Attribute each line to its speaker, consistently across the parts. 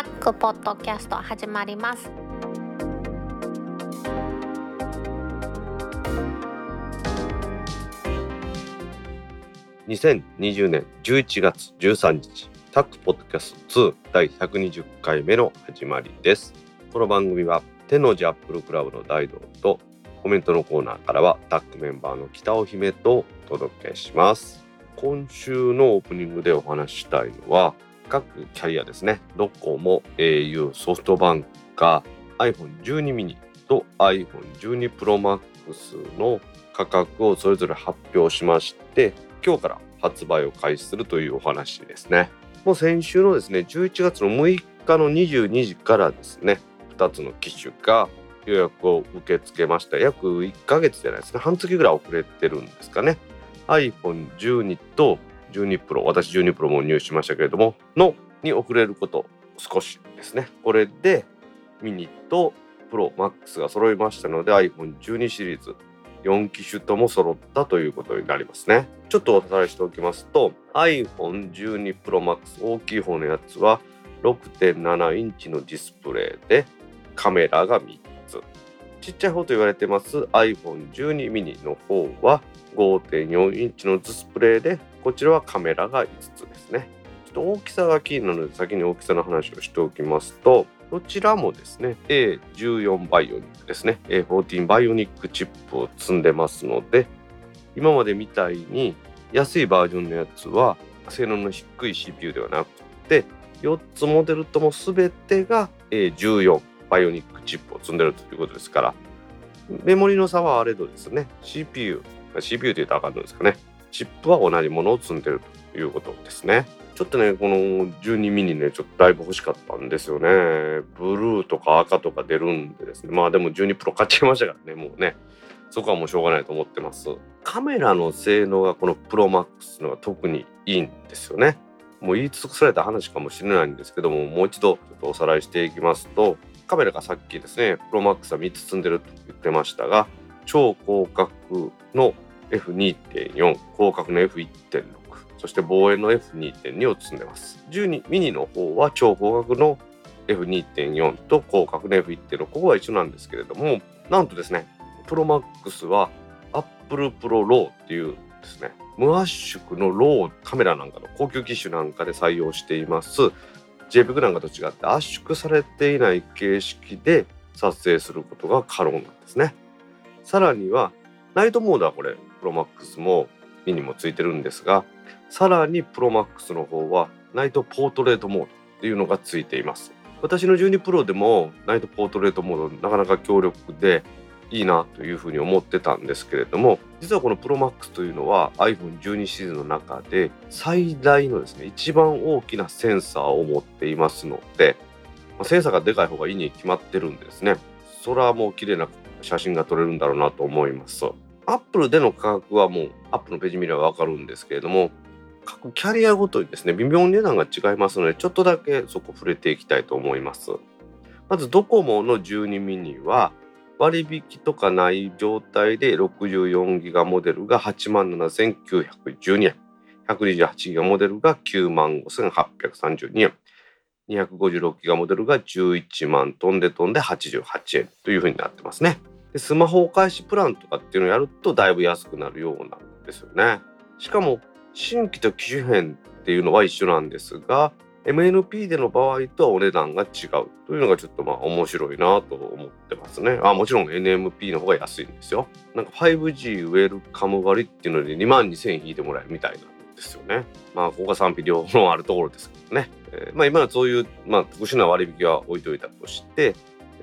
Speaker 1: タックポッドキャスト始まります。
Speaker 2: 2020年11月13日タックポッドキャスト2第120回目の始まりです。この番組は天王寺アップルクラブの大道とコメントのコーナーからはタックメンバーの北尾姫とお届けします。今週のオープニングでお話ししたいのは各キャリアですね。ドコモ au ソフトバンクが iPhone12 mini と iPhone12 Pro Max の価格をそれぞれ発表しまして今日から発売を開始するというお話ですね。もう先週のですね11月の6日の22時からですね2つの機種が予約を受け付けました。約1ヶ月じゃないですね半月ぐらい遅れてるんですかね。iPhone12 と12 Pro 私12 Pro も入手しましたけれどものに遅れること少しですねこれでミニと Pro Max が揃いましたので iPhone12 シリーズ4機種とも揃ったということになりますね。ちょっとおさらいしておきますと iPhone12 Pro Max 大きい方のやつは6.7インチのディスプレイでカメラが3つちっちゃい方と言われてます iPhone12 mini の方は5.4インチのディスプレイでこちらはカラーが5つですね。ちょっと大きさがキーなので先に大きさの話をしておきますとどちらもですね A14 Bionic ですね A14 バイオニックチップを積んでますので今までみたいに安いバージョンのやつは性能の低い CPU ではなくて4つモデルとも全てが A14 バイオニックチップを積んでるということですからメモリの差はあれどですね CPU CPU というとあかんのですかねチップは同じものを積んでるということですね。ちょっとね、この12ミニね、ちょっとだいぶ欲しかったんですよね。ブルーとか赤とか出るんでですね。まあでも12プロ買っちゃいましたからね、もうね。そこはもうしょうがないと思ってます。カメラの性能がこのプロマックスのが特にいいんですよね。もう言い尽くされた話かもしれないんですけども、もう一度ちょっとおさらいしていきますと、カメラがさっきですね、プロマックスは3つ積んでると言ってましたが、超広角の F2.4 広角の F1.6 そして望遠の F2.2 を積んでます。12ミニの方は超広角の F2.4 と広角の F1.6 ここは一緒なんですけれどもなんとですねプロマックスは Apple Pro RAW っていうですね無圧縮のローカメラなんかの高級機種なんかで採用しています。JPEG なんかと違って圧縮されていない形式で撮影することが可能なんですね。さらにはナイトモードはこれプロマックスもミニもついてるんですがさらにプロマックスの方はナイトポートレートモードっていうのがついています。私の12プロでもナイトポートレートモードなかなか強力でいいなというふうに思ってたんですけれども実はこのプロマックスというのは iPhone12 シリーズの中で最大のですね一番大きなセンサーを持っていますのでセンサーがでかい方がいいに決まってるんですね。それはもう綺麗な写真が撮れるんだろうなと思います。アップルでの価格はもうアップルのページ見ればわかるんですけれども各キャリアごとにですね微妙に値段が違いますのでちょっとだけそこ触れていきたいと思います。まずドコモの12ミニは割引とかない状態で64ギガモデルが8万7912円。128ギガモデルが9万5832円。256ギガモデルが11万飛んで飛んで88円というふうになってますね。でスマホお返しプランとかっていうのをやるとだいぶ安くなるようなんですよね。しかも新規と機種変っていうのは一緒なんですが MNP での場合とはお値段が違うというのがちょっとまあ面白いなと思ってますね。あもちろん NMP の方が安いんですよ。なんか 5G ウェルカム割っていうので2万2000引いてもらえるみたいなんですよね。まあここが賛否両論あるところですけどね。えー、まあ今のそういうまあ特殊な割引は置いといたとして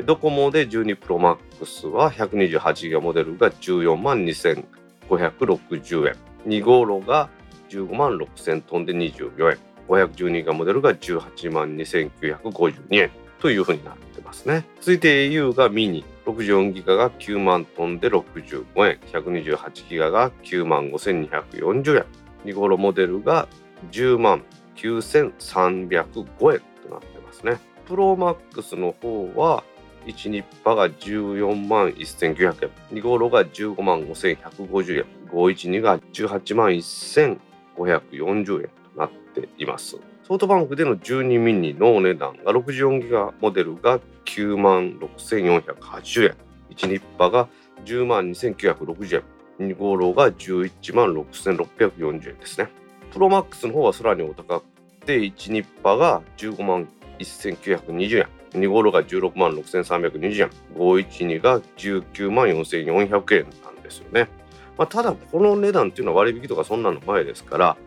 Speaker 2: ドコモで12プロマックスは128ギガモデルが14万2560円。2号炉が15万6000トンで24円。512ギガモデルが18万2952円というふうになってますね。続いて au がミニ。64ギガが9万トンで65円。128ギガが9万5240円。2号炉モデルが10万9305円となってますね。プロマックスの方は1ニッパが14万1900円、2号炉が15万5150円、512が18万1540円となっています。ソフトバンクでの12ミニのお値段が64ギガモデルが9万6480円。1ニッパが10万2960円。2号ローが11万6640円ですね。プロマックスの方はさらにお高くて1ニッパが15万1920円。2号ローが16万6320円。512が19万4400円なんですよね、まあ、ただこの値段っていうのは割引とかそんなの前ですから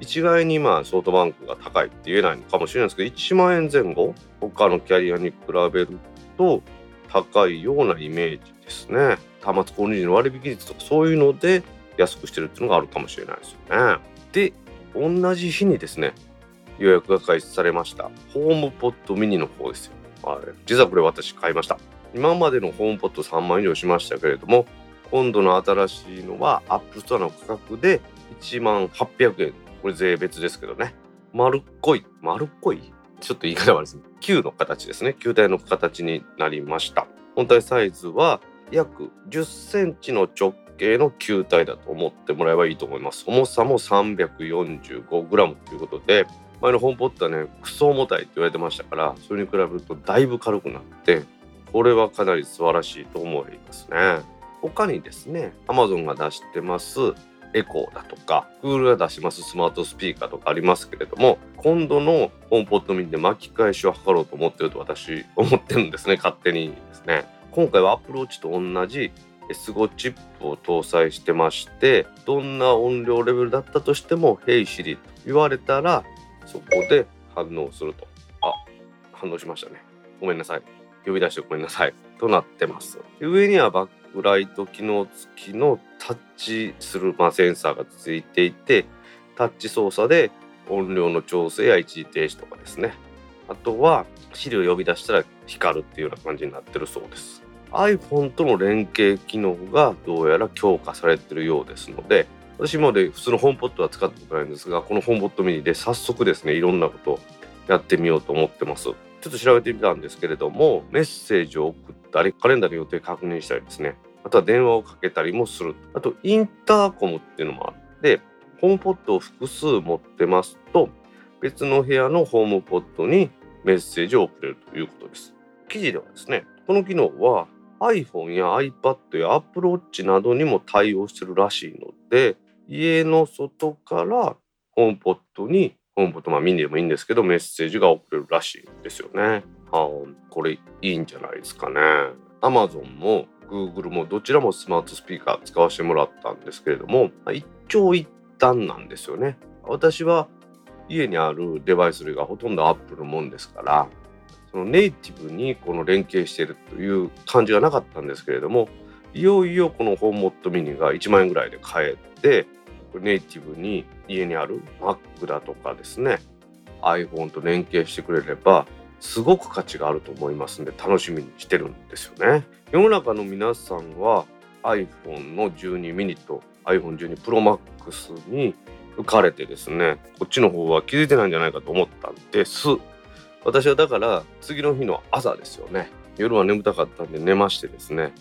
Speaker 2: 一概にまあソフトバンクが高いって言えないのかもしれないですけど1万円前後他のキャリアに比べると高いようなイメージですね。端末購入時の割引率とかそういうので安くしてるっていうのがあるかもしれないですよね。で同じ日にですね予約が開始されました。ホームポットミニの方ですよ、はい、実はこれ私買いました。今までの HomePod 3万以上しましたけれども今度の新しいのはアップルストアの価格で1万800円。これ税別ですけどね。丸っこい丸っこい？ちょっと言い方悪いですね。球の形ですね。球体の形になりました。本体サイズは約10センチの直径の球体だと思ってもらえばいいと思います。重さも 345g ということで前のホームポットはねクソ重たいって言われてましたからそれに比べるとだいぶ軽くなってこれはかなり素晴らしいと思いますね他にですね Amazon が出してますエコーだとか、Google が出しますスマートスピーカーとかありますけれども、今度のホームポットミニで巻き返しを図ろうと思ってると私思ってるんですね、勝手にですね。今回は Apple Watch と同じ S5 チップを搭載してまして、どんな音量レベルだったとしても、Hey Siri と言われたら、そこで反応すると。あ、反応しましたね。ごめんなさい。呼び出してごめんなさい。となってます。上にはバックライト機能付きのタッチする、まあ、センサーがついていてタッチ操作で音量の調整や一時停止とかですねあとは資料を呼び出したら光るっていうような感じになってるそうです iPhone との連携機能がどうやら強化されてるようですので私もで普通のホームポットは使ったこないんですがこのホームポットミニで早速ですねいろんなことやってみようと思ってます。ちょっと調べてみたんですけれどもメッセージを送ったりカレンダーの予定確認したりですね。あとは電話をかけたりもする。あとインターコムっていうのもあってホームポットを複数持ってますと別の部屋のホームポットにメッセージを送れるということです。記事ではですねこの機能は iPhone や iPad や Apple Watch などにも対応してるらしいので家の外からホームポットにホームポットまあミニでもいいんですけどメッセージが送れるらしいんですよね。はあ、これいいんじゃないですかね。Amazon も Google もどちらもスマートスピーカー使わせてもらったんですけれども一長一短なんですよね。私は家にあるデバイス類がほとんど Apple のもんですからそのネイティブにこの連携しているという感じがなかったんですけれどもいよいよこのホームモットミニが1万円ぐらいで買えてネイティブに家にある Mac だとかですね iPhone と連携してくれればすごく価値があると思いますんで楽しみにしてるんですよね。世の中の皆さんは iPhone の12ミニと iPhone12 Pro Max に浮かれてですねこっちの方は気づいてないんじゃないかと思ったんです私はだから次の日の朝ですよね。夜は眠たかったんで寝ましてですね。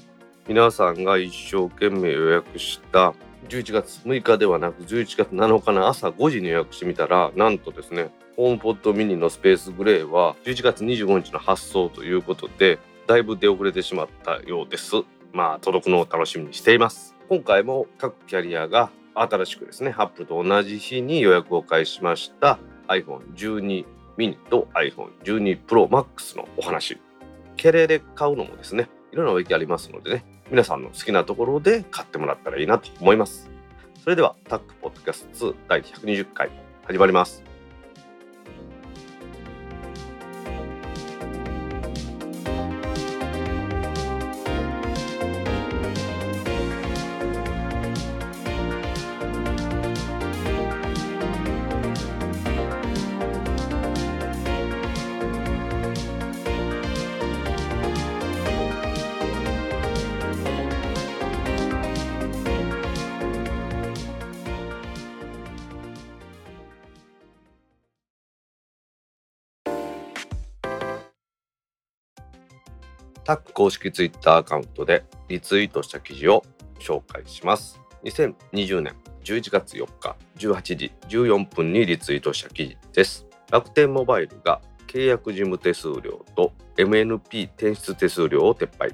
Speaker 2: 皆さんが一生懸命予約した11月6日ではなく11月7日の朝5時に予約してみたらなんとですねホームポットミニのスペースグレーは11月25日の発送ということでだいぶ出遅れてしまったようです。まあ届くのを楽しみにしています。今回も各キャリアが新しくですねアップルと同じ日に予約を開始しました iPhone12 mini と iPhone12 Pro Max のお話。ケレで買うのもですねいろんな植木ありますのでね皆さんの好きなところで買ってもらったらいいなと思います。それではタックポッドキャスト2第120回始まります。タック公式ツイッターアカウントでリツイートした記事を紹介します。2020年11月4日18時14分にリツイートした記事です。楽天モバイルが契約事務手数料と MNP 転出手数料を撤廃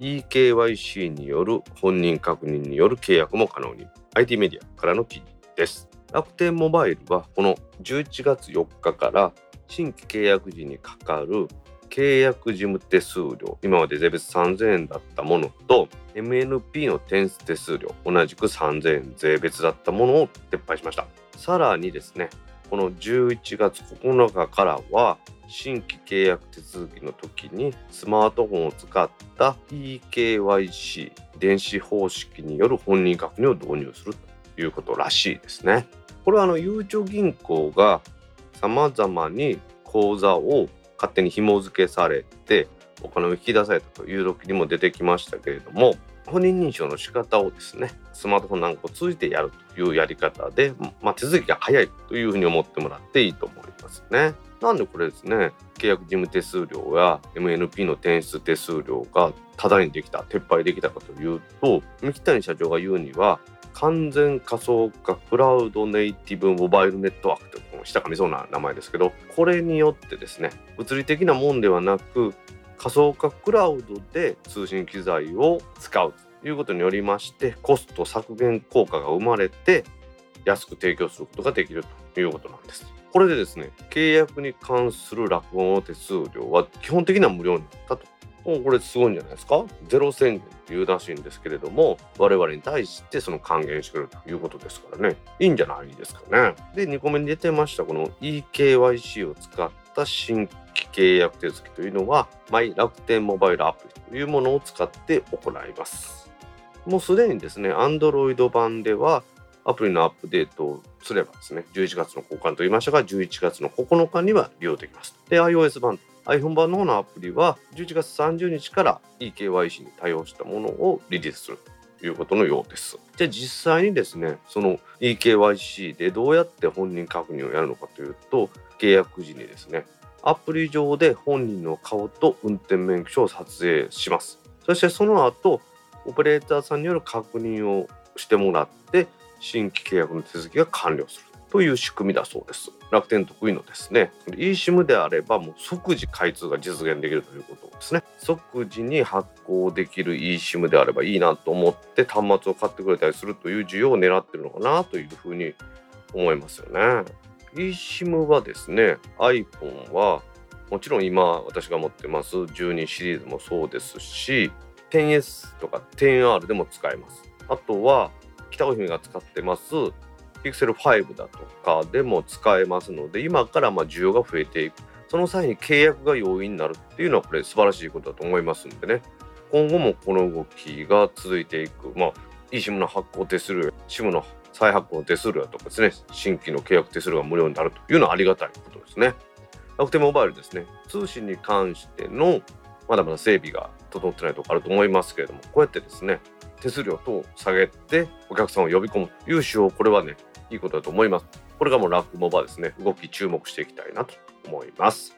Speaker 2: eKYC による本人確認による契約も可能に IT メディアからの記事です楽天モバイルはこの11月4日から新規契約時にかかる契約事務手数料今まで税別3000円だったものと MNP の転出手数料同じく3000円税別だったものを撤廃しましたさらにですねこの11月9日からは新規契約手続きの時にスマートフォンを使った eKYC 電子方式による本人確認を導入するということらしいですね。これはあのゆうちょ銀行がさまざまに口座を勝手に紐付けされてお金を引き出されたという時にも出てきましたけれども本人認証の仕方をですねスマートフォンなんかを通じてやるというやり方で、まあ、手続きが早いというふうに思ってもらっていいと思いますね。なんでこれですね契約事務手数料や MNP の転出手数料がただにできた撤廃できたかというと三木谷社長が言うには完全仮想化クラウドネイティブモバイルネットワークと下噛みそうな名前ですけどこれによってですね物理的なもんではなく仮想化クラウドで通信機材を使うということによりましてコスト削減効果が生まれて安く提供することができるということなんです。これでですね契約に関する落語の手数料は基本的には無料になったともうこれすごいんじゃないですか？ゼロ宣言っていうらしいんですけれども我々に対してその還元してくれるということですからね。いいんじゃないですかね。で2個目に出てましたこの eKYC を使った新規契約手続きというのはマイ楽天モバイルアプリというものを使って行います。もうすでにですね Android 版ではアプリのアップデートをすればですね11月の交換と言いましたが11月の9日には利用できます。で iOS 版 iPhone 版の方のアプリは11月30日から eKYC に対応したものをリリースするということのようです。じゃあ実際にですね、その eKYC でどうやって本人確認をやるのかというと、契約時にですね、アプリ上で本人の顔と運転免許証を撮影します。そしてその後、オペレーターさんによる確認をしてもらって、新規契約の手続きが完了する。という仕組みだそうです。楽天得意のですね、eSIM であればもう即時開通が実現できるということですね。即時に発行できる eSIM であればいいなと思って端末を買ってくれたりするという需要を狙ってるのかなというふうに思いますよね。eSIM はですね、iPhone はもちろん今私が持ってます12シリーズもそうですし 10S とか 10R でも使えます。あとは北尾姫が使ってます Pixel 5だとかでも使えますので今からま需要が増えていく。その際に契約が容易になるっていうのはこれ素晴らしいことだと思いますんでね。今後もこの動きが続いていく。まあ eSIM の発行手数料 SIM の再発行の手数料とかですね。新規の契約手数料が無料になるというのはありがたいことですね。楽天モバイルですね。通信に関してのまだまだ整備が整ってないところあると思いますけれどもこうやってですね手数料等を下げてお客さんを呼び込むという手法これはねいいことだと思います。これがもうラックモバですね、動き注目していきたいなと思います。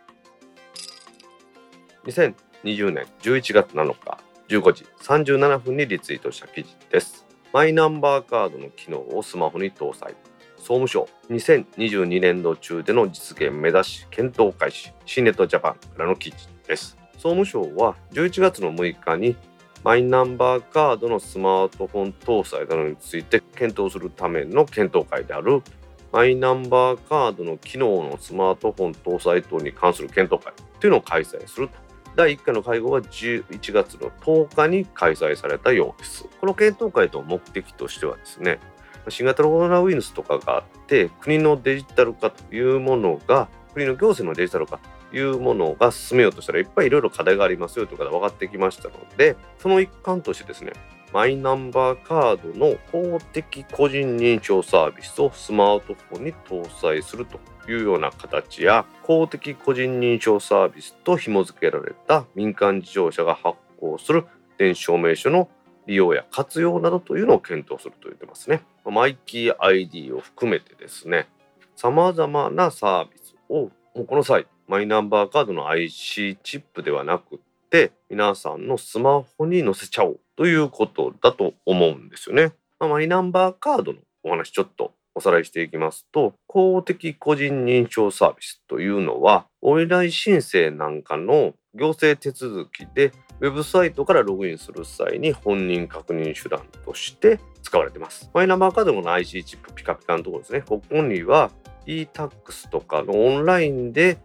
Speaker 2: 2020年11月7日15時37分にリツイートした記事です。マイナンバーカードの機能をスマホに搭載。総務省2022年度中での実現目指し検討開始。シネットジャパンからの記事です。総務省は11月の6日にマイナンバーカードのスマートフォン搭載などについて検討するための検討会であるマイナンバーカードの機能のスマートフォン搭載等に関する検討会というのを開催すると。第1回の会合は11月の10日に開催されたようです。この検討会の目的としてはですね、新型コロナウイルスとかがあって国のデジタル化というものが国の行政のデジタル化いうものが進めようとしたらいっぱいいろいろ課題がありますよということが分かってきましたのでその一環としてですねマイナンバーカードの公的個人認証サービスをスマートフォンに搭載するというような形や公的個人認証サービスと紐付けられた民間事業者が発行する電子証明書の利用や活用などというのを検討すると言ってますね。マイキー ID を含めてですね、様々なサービスをもうこの際マイナンバーカードの IC チップではなくって皆さんのスマホに載せちゃおうということだと思うんですよね。まあ、マイナンバーカードのお話ちょっとおさらいしていきますと公的個人認証サービスというのはお依頼申請なんかの行政手続きでウェブサイトからログインする際に本人確認手段として使われています。マイナンバーカードの IC チップピカピカのところですね。ここには e-tax とかのオンラインで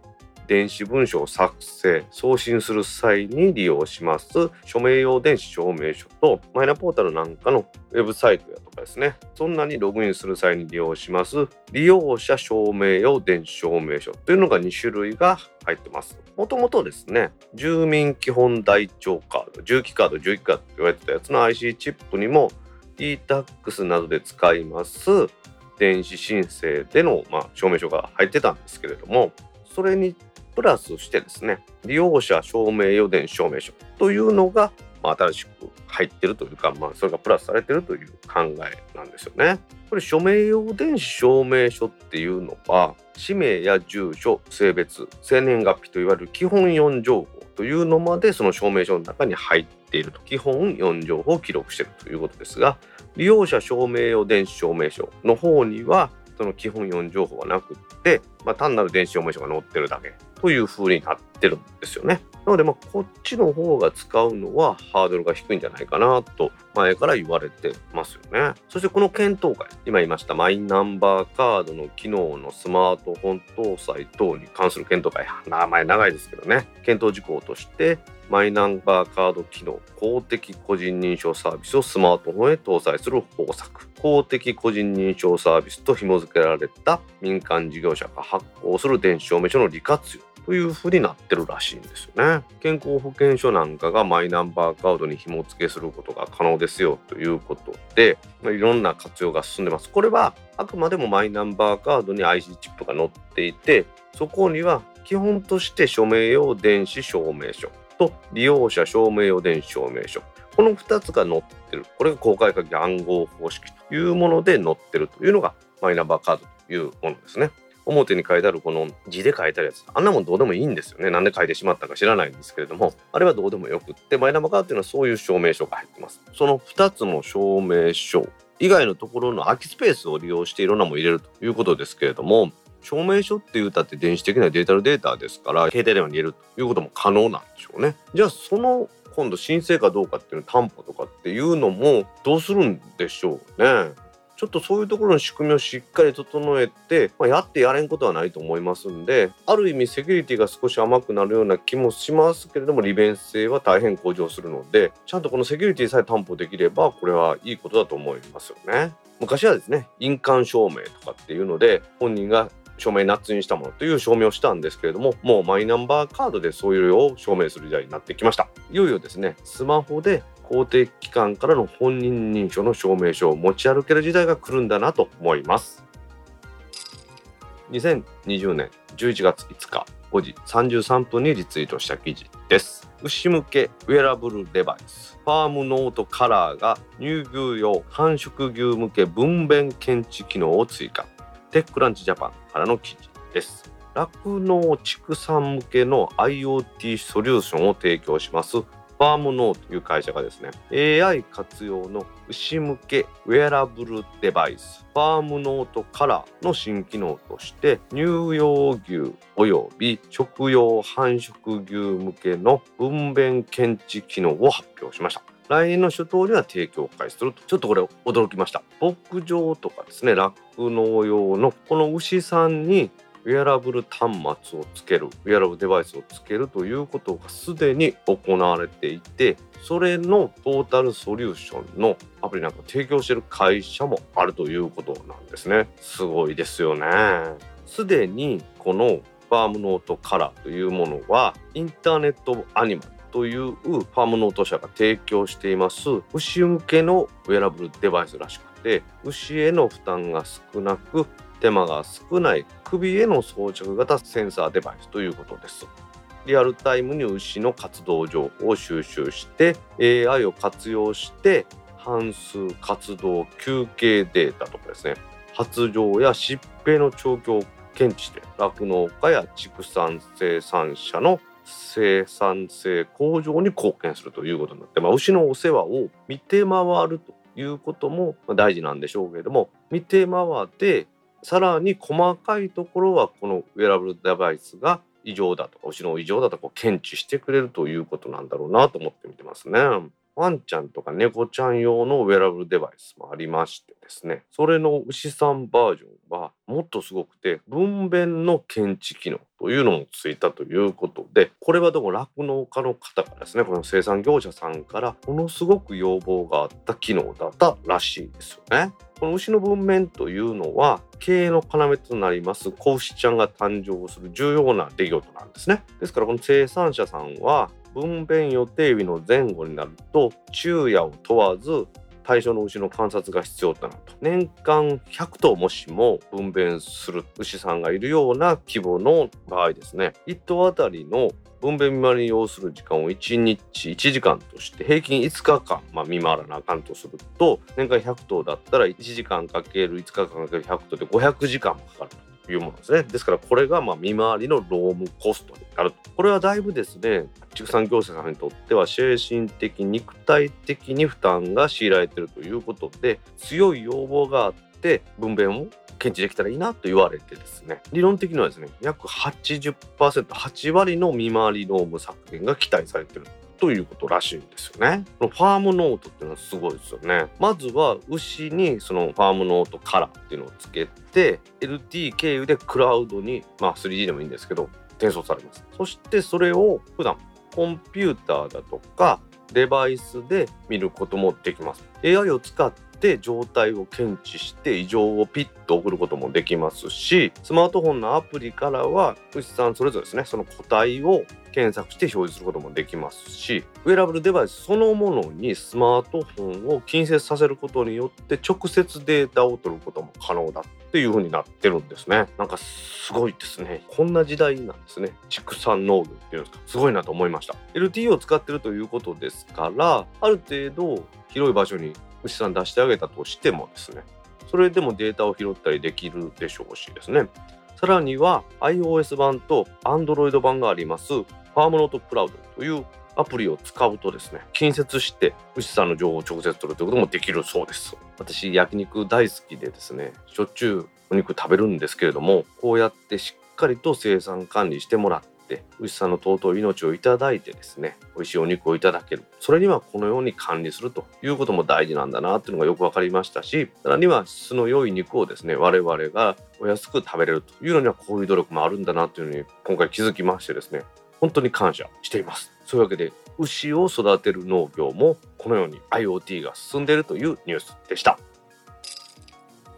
Speaker 2: 電子文書を作成、送信する際に利用します。署名用電子証明書とマイナポータルなんかのウェブサイトやとかですね、そんなにログインする際に利用します。利用者証明用電子証明書というのが2種類が入ってます。もともとですね、住民基本台帳カード、重機カード、重機カードって言われてたやつの IC チップにも e-tax などで使います。電子申請での、まあ、証明書が入ってたんですけれども、それにプラスしてですね、利用者証明用電子証明書というのが、まあ、新しく入ってるというか、まあ、それがプラスされてるという考えなんですよね。これ署名用電子証明書っていうのは氏名や住所性別生年月日といわれる基本4情報というのまでその証明書の中に入っていると基本4情報を記録しているということですが利用者証明用電子証明書の方にはその基本4情報はなくって、まあ、単なる電子証明書が載ってるだけという風になってるんですよね。なので、まあ、こっちの方が使うのはハードルが低いんじゃないかなと前から言われてますよね。そしてこの検討会、今言いましたマイナンバーカードの機能のスマートフォン搭載等に関する検討会、名前長いですけどね、検討事項として、マイナンバーカード機能公的個人認証サービスをスマートフォンへ搭載する方策公的個人認証サービスと紐付けられた民間事業者が発行する電子証明書の利活用というふになってるらしいんですよね。健康保険証なんかがマイナンバーカードに紐付けすることが可能ですよということで、ま、いろんな活用が進んでます。これはあくまでもマイナンバーカードに IC チップが載っていて、そこには基本として署名用電子証明書と利用者証明用電子証明書。この2つが載ってる。これが公開鍵暗号方式というもので載ってるというのがマイナンバーカードというものですね。表に書いてあるこの字で書いてあるやつ。あんなもんどうでもいいんですよね。なんで書いてしまったか知らないんですけれどもあれはどうでもよくってマイナンバーカードっていうのはそういう証明書が入ってます。その2つの証明書以外のところの空きスペースを利用していろんなもの入れるということですけれども証明書って言ったって電子的なデータのデータですから携帯電話に入れるということも可能なんでしょうね。じゃあその今度申請かどうかっていうの担保とかっていうのもどうするんでしょうね。ちょっとそういうところの仕組みをしっかり整えて、まあ、やってやれんことはないと思いますんである意味セキュリティが少し甘くなるような気もしますけれども利便性は大変向上するのでちゃんとこのセキュリティさえ担保できればこれはいいことだと思いますよね。昔はですね印鑑証明とかっていうので本人が署名捺印したものという証明をしたんですけれどももうマイナンバーカードでそういうのを証明する時代になってきましたいよいよですねスマホで公的機関からの本人認証の証明書を持ち歩ける時代が来るんだなと思います。2020年11月5日5時33分にリツイートした記事です。牛向けウェアラブルデバイス。ファームノートカラーが乳牛用繁殖牛向け分娩検知機能を追加。テックランチジャパンからの記事です。酪農畜産向けの IoT ソリューションを提供します。ファームノーという会社がですね AI 活用の牛向けウェアラブルデバイスファームノートカラーの新機能として乳用牛および食用繁殖牛向けの分娩検知機能を発表しました。来年の初頭には提供開始すると。ちょっとこれ驚きました。牧場とかですね酪農用のこの牛さんにウェアラブル端末をつけるウェアラブルデバイスをつけるということがすでに行われていてそれのトータルソリューションのアプリなんか提供している会社もあるということなんですね。すごいですよね。すでにこのファームノートカラーというものはインターネットアニマルというファームノート社が提供しています。牛向けのウェアラブルデバイスらしくて牛への負担が少なく手間が少ない首への装着型センサーデバイスということです。リアルタイムに牛の活動情報を収集して AI を活用して半数活動休憩データとかですね発情や疾病の状況を検知して酪農家や畜産生産者の生産性向上に貢献するということになって、まあ、牛のお世話を見て回るということも大事なんでしょうけれども見て回ってさらに細かいところはこのウェアラブルデバイスが異常だとか後ろの異常だとか検知してくれるということなんだろうなと思って見てますね。ワンちゃんとか猫ちゃん用のウェアラブルデバイスもありましてですねそれの牛さんバージョンはもっとすごくて分娩の検知機能というのもついたということでこれはどうも酪農家の方からですねこの生産業者さんからものすごく要望があった機能だったらしいですよね。この牛の分娩というのは経営の要となります子牛ちゃんが誕生する重要な出来事なんですね。ですからこの生産者さんは分娩予定日の前後になると昼夜を問わず対象の牛の観察が必要となると年間100頭もしも分娩する牛さんがいるような規模の場合ですね1頭あたりの分娩見回りに要する時間を1日1時間として平均5日間、まあ、見回らなあかんとすると年間100頭だったら1時間かける5日間かける100頭で500時間もかかる。いうものですね。ですからこれがまあ見回りの労務コストになると。これはだいぶですね、畜産業者さんにとっては精神的、肉体的に負担が強いられているということで、強い要望があって分娩を検知できたらいいなと言われてですね理論的にはですね約 80%8 割の見回り労務削減が期待されているということらしいんですよね。このファームノートっていうのはすごいですよね。まずは牛にそのファームノートカラーっていうのをつけて LT 経由でクラウドにまあ 3D でもいいんですけど転送されます。そしてそれを普段コンピューターだとかデバイスで見ることもできます。AI を使って状態を検知して異常をピッと送ることもできますしスマートフォンのアプリからは牛さんそれぞれですねその個体を検索して表示することもできますしウェアラブルデバイスそのものにスマートフォンを近接させることによって直接データを取ることも可能だっていう風になってるんですね。なんかすごいですね。こんな時代なんですね。畜産農業っていうんですか。すごいなと思いました。LTE を使ってるということですからある程度広い場所に牛さん出してあげたとしてもですねそれでもデータを拾ったりできるでしょうしですね。さらには iOS 版と Android 版があります。ファームノートクラウドというアプリを使うとですね近接して牛さんの情報を直接取るということもできるそうです。私焼肉大好きでですねしょっちゅうお肉食べるんですけれどもこうやってしっかりと生産管理してもらって牛さんの尊い命をいただいてですね美味しいお肉をいただける。それにはこのように管理するということも大事なんだなっていうのがよく分かりましたしさらには質の良い肉をですね我々がお安く食べれるというのにはこういう努力もあるんだなというのに今回気づきましてですね本当に感謝しています。そういうわけで牛を育てる農業もこのように IoT が進んでいるというニュースでした。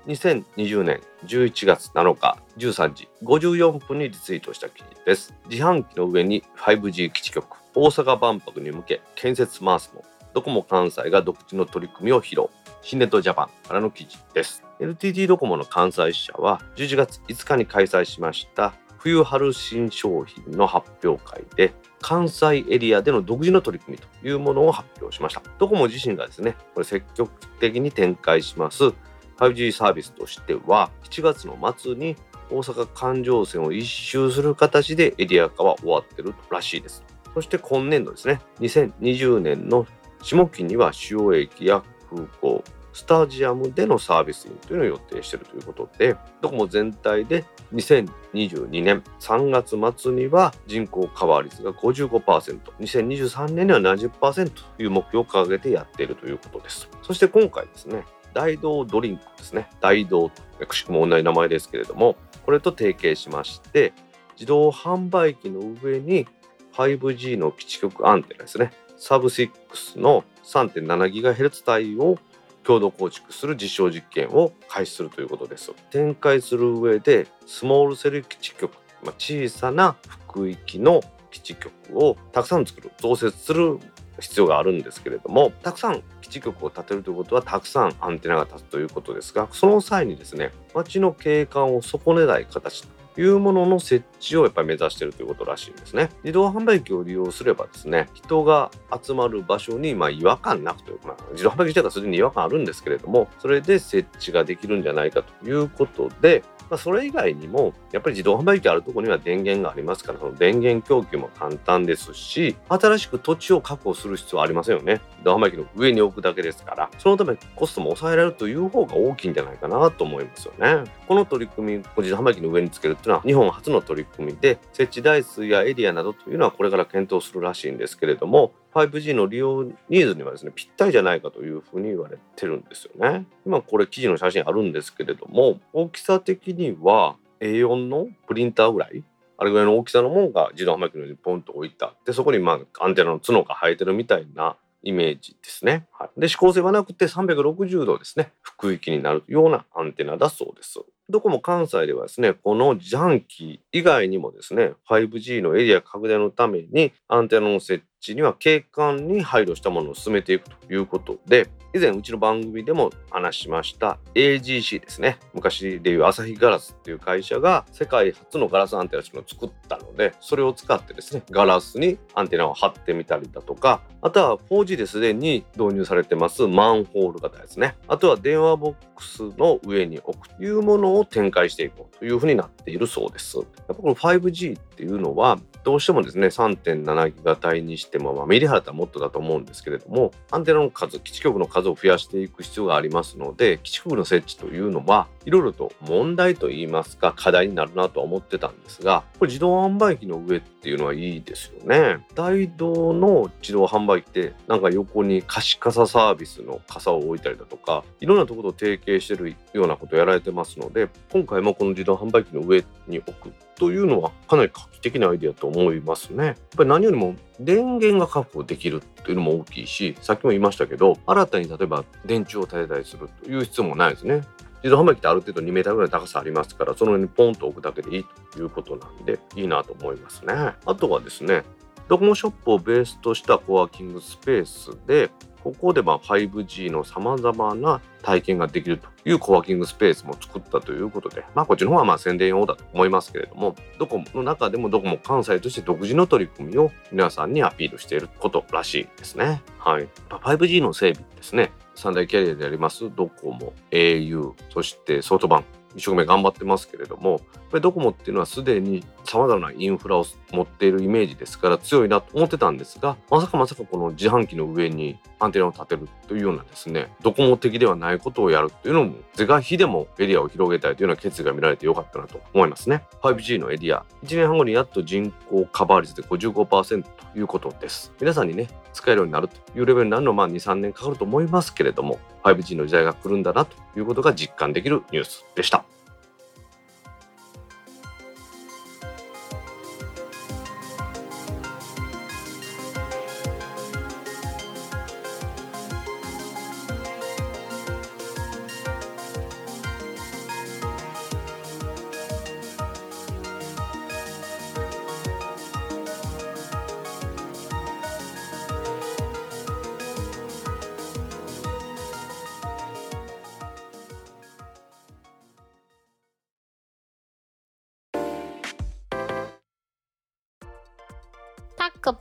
Speaker 2: 2020年11月7日13時54分にリツイートした記事です。自販機の上に 5G 基地局大阪万博に向け建設回すもドコモ関西が独自の取り組みを披露。新ネットジャパンからの記事です。NTT ドコモの関西支社は11月5日に開催しました冬春新商品の発表会で関西エリアでの独自の取り組みというものを発表しました。ドコモ自身がですね、これ積極的に展開します 5G サービスとしては、7月の末に大阪環状線を一周する形でエリア化は終わってるらしいです。そして今年度ですね、2020年の下期には主要駅や空港、スタジアムでのサービスインというのを予定しているということで、ドコモ全体で2022年3月末には人口カバー率が55%、2023年には70%という目標を掲げてやっているということです。そして今回ですね、大道ドリンクですね、大道くしくも同じ名前ですけれども、これと提携しまして、自動販売機の上に 5G の基地局アンテナですね、サブ6の 3.7GHz 帯を共同構築する実証実験を開始するということです。展開する上でスモールセル基地局、まあ、小さな区域の基地局をたくさん作る増設する必要があるんですけれどもたくさん基地局を建てるということはたくさんアンテナが立つということですがその際にですね街の景観を損ねない形いうものの設置をやっぱり目指しているということらしいんですね。自動販売機を利用すればですね、人が集まる場所にまあ違和感なくというか、まあ、自動販売機自体がすでに違和感あるんですけれども、それで設置ができるんじゃないかということで、まあ、それ以外にも、やっぱり自動販売機あるとこには電源がありますから、その電源供給も簡単ですし、新しく土地を確保する必要はありませんよね。自動販売機の上に置くだけですから、そのためコストも抑えられるという方が大きいんじゃないかなと思いますよね。この取り組み、自動販売機の上につけるっていうのは、日本初の取り組みで、設置台数やエリアなどというのはこれから検討するらしいんですけれども、5G の利用ニーズにはですねぴったりじゃないかというふうに言われてるんですよね。今これ記事の写真あるんですけれども大きさ的には A4 のプリンターぐらいあれぐらいの大きさのものが自動販売機の上にポンと置いたでそこにまあアンテナの角が生えてるみたいなイメージですね。はい、で指向性はなくて360度ですね福域になるようなアンテナだそうです。どこも関西ではですねこのジャンキー以外にもですね 5G のエリア拡大のためにアンテナの設置には景観に配慮したものを進めていくということで以前うちの番組でも話しました AGC ですね。昔でいう朝日ガラスっていう会社が世界初のガラスアンテナを作ったのでそれを使ってですねガラスにアンテナを貼ってみたりだとかあとは 4G ですでに導入されてますマンホール型ですね。あとは電話ボックスの上に置くというものを展開していこうというふうになっているそうです。やっぱこの 5G っていうのはどうしてもですね3.7ギガ帯にしても、まあ、ミリ波だったらもっとだと思うんですけれどもアンテナの数基地局の数を増やしていく必要がありますので基地局の設置というのはいろいろと問題といいますか課題になるなとは思ってたんですがこれ自動販売機の上っていうのはいいですよね。大道の自動販売機ってなんか横に貸し傘サービスの傘を置いたりだとかいろんなところと提携してるようなことをやられてますので今回もこの自動販売機の上に置くというのはかなり画期的なアイデアと思いますね。やっぱり何よりも電源が確保できるっていうのも大きいしさっきも言いましたけど新たに例えば電池を立てたりするという必要もないですね。自動販売機ってある程度2メーターぐらいの高さありますからその上にポンと置くだけでいいということなんでいいなと思いますね。あとはですねドコモショップをベースとしたコワーキングスペースでここでま 5G のさまざまな体験ができるというコワーキングスペースも作ったということで、まあ、こっちの方はま宣伝用だと思いますけれども、ドコモの中でもドコモ関西として独自の取り組みを皆さんにアピールしていることらしいですね。はい。5G の整備ですね。三大キャリアであります。ドコモ、au、そしてソフトバンク、一生懸命頑張ってますけれども、ぱりドコモっていうのはすでに様々なインフラを持っているイメージですから強いなと思ってたんですが、まさかまさかこの自販機の上にアンテナを立てるというようなですね、ドコモ的ではないことをやるっていうのも、是が非でもエリアを広げたいというような決意が見られてよかったなと思いますね。5G のエリア、1年半後にやっと人口カバー率で55%ということです。皆さんにね、使えるようになるというレベルになるのは2、3年かかると思いますけれども、5G の時代が来るんだなということが実感できるニュースでした。